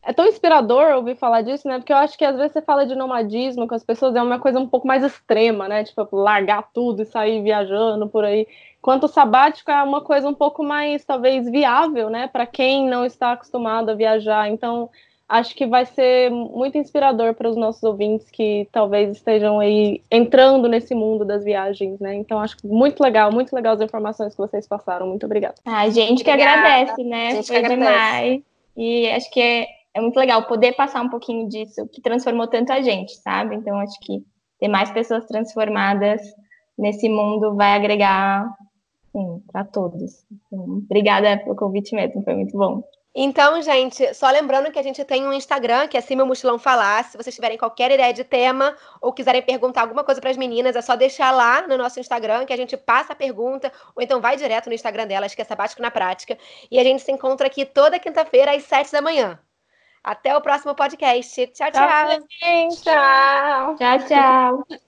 é tão inspirador ouvir falar disso, né? Porque eu acho que às vezes você fala de nomadismo com as pessoas, é uma coisa um pouco mais extrema, né? Tipo, largar tudo e sair viajando por aí. Enquanto o sabático é uma coisa um pouco mais, talvez, viável, né? Para quem não está acostumado a viajar. Então, acho que vai ser muito inspirador para os nossos ouvintes que talvez estejam aí entrando nesse mundo das viagens, né? Então acho muito legal, muito legal as informações que vocês passaram. Muito obrigada. A gente que Obrigada. agradece, né? Foi agradece. demais. E acho que é, é muito legal poder passar um pouquinho disso que transformou tanto a gente, sabe? Então acho que ter mais pessoas transformadas nesse mundo vai agregar para todos. Então, obrigada pelo convite mesmo, foi muito bom. Então, gente, só lembrando que a gente tem um Instagram, que é Sim Meu Mochilão Falar. Se vocês tiverem qualquer ideia de tema ou quiserem perguntar alguma coisa para as meninas, é só deixar lá no nosso Instagram que a gente passa a pergunta, ou então vai direto no Instagram delas, que é Sabático na Prática. E a gente se encontra aqui toda quinta-feira às sete da manhã. Até o próximo podcast. Tchau, tchau. Tchau, tchau. Tchau, tchau.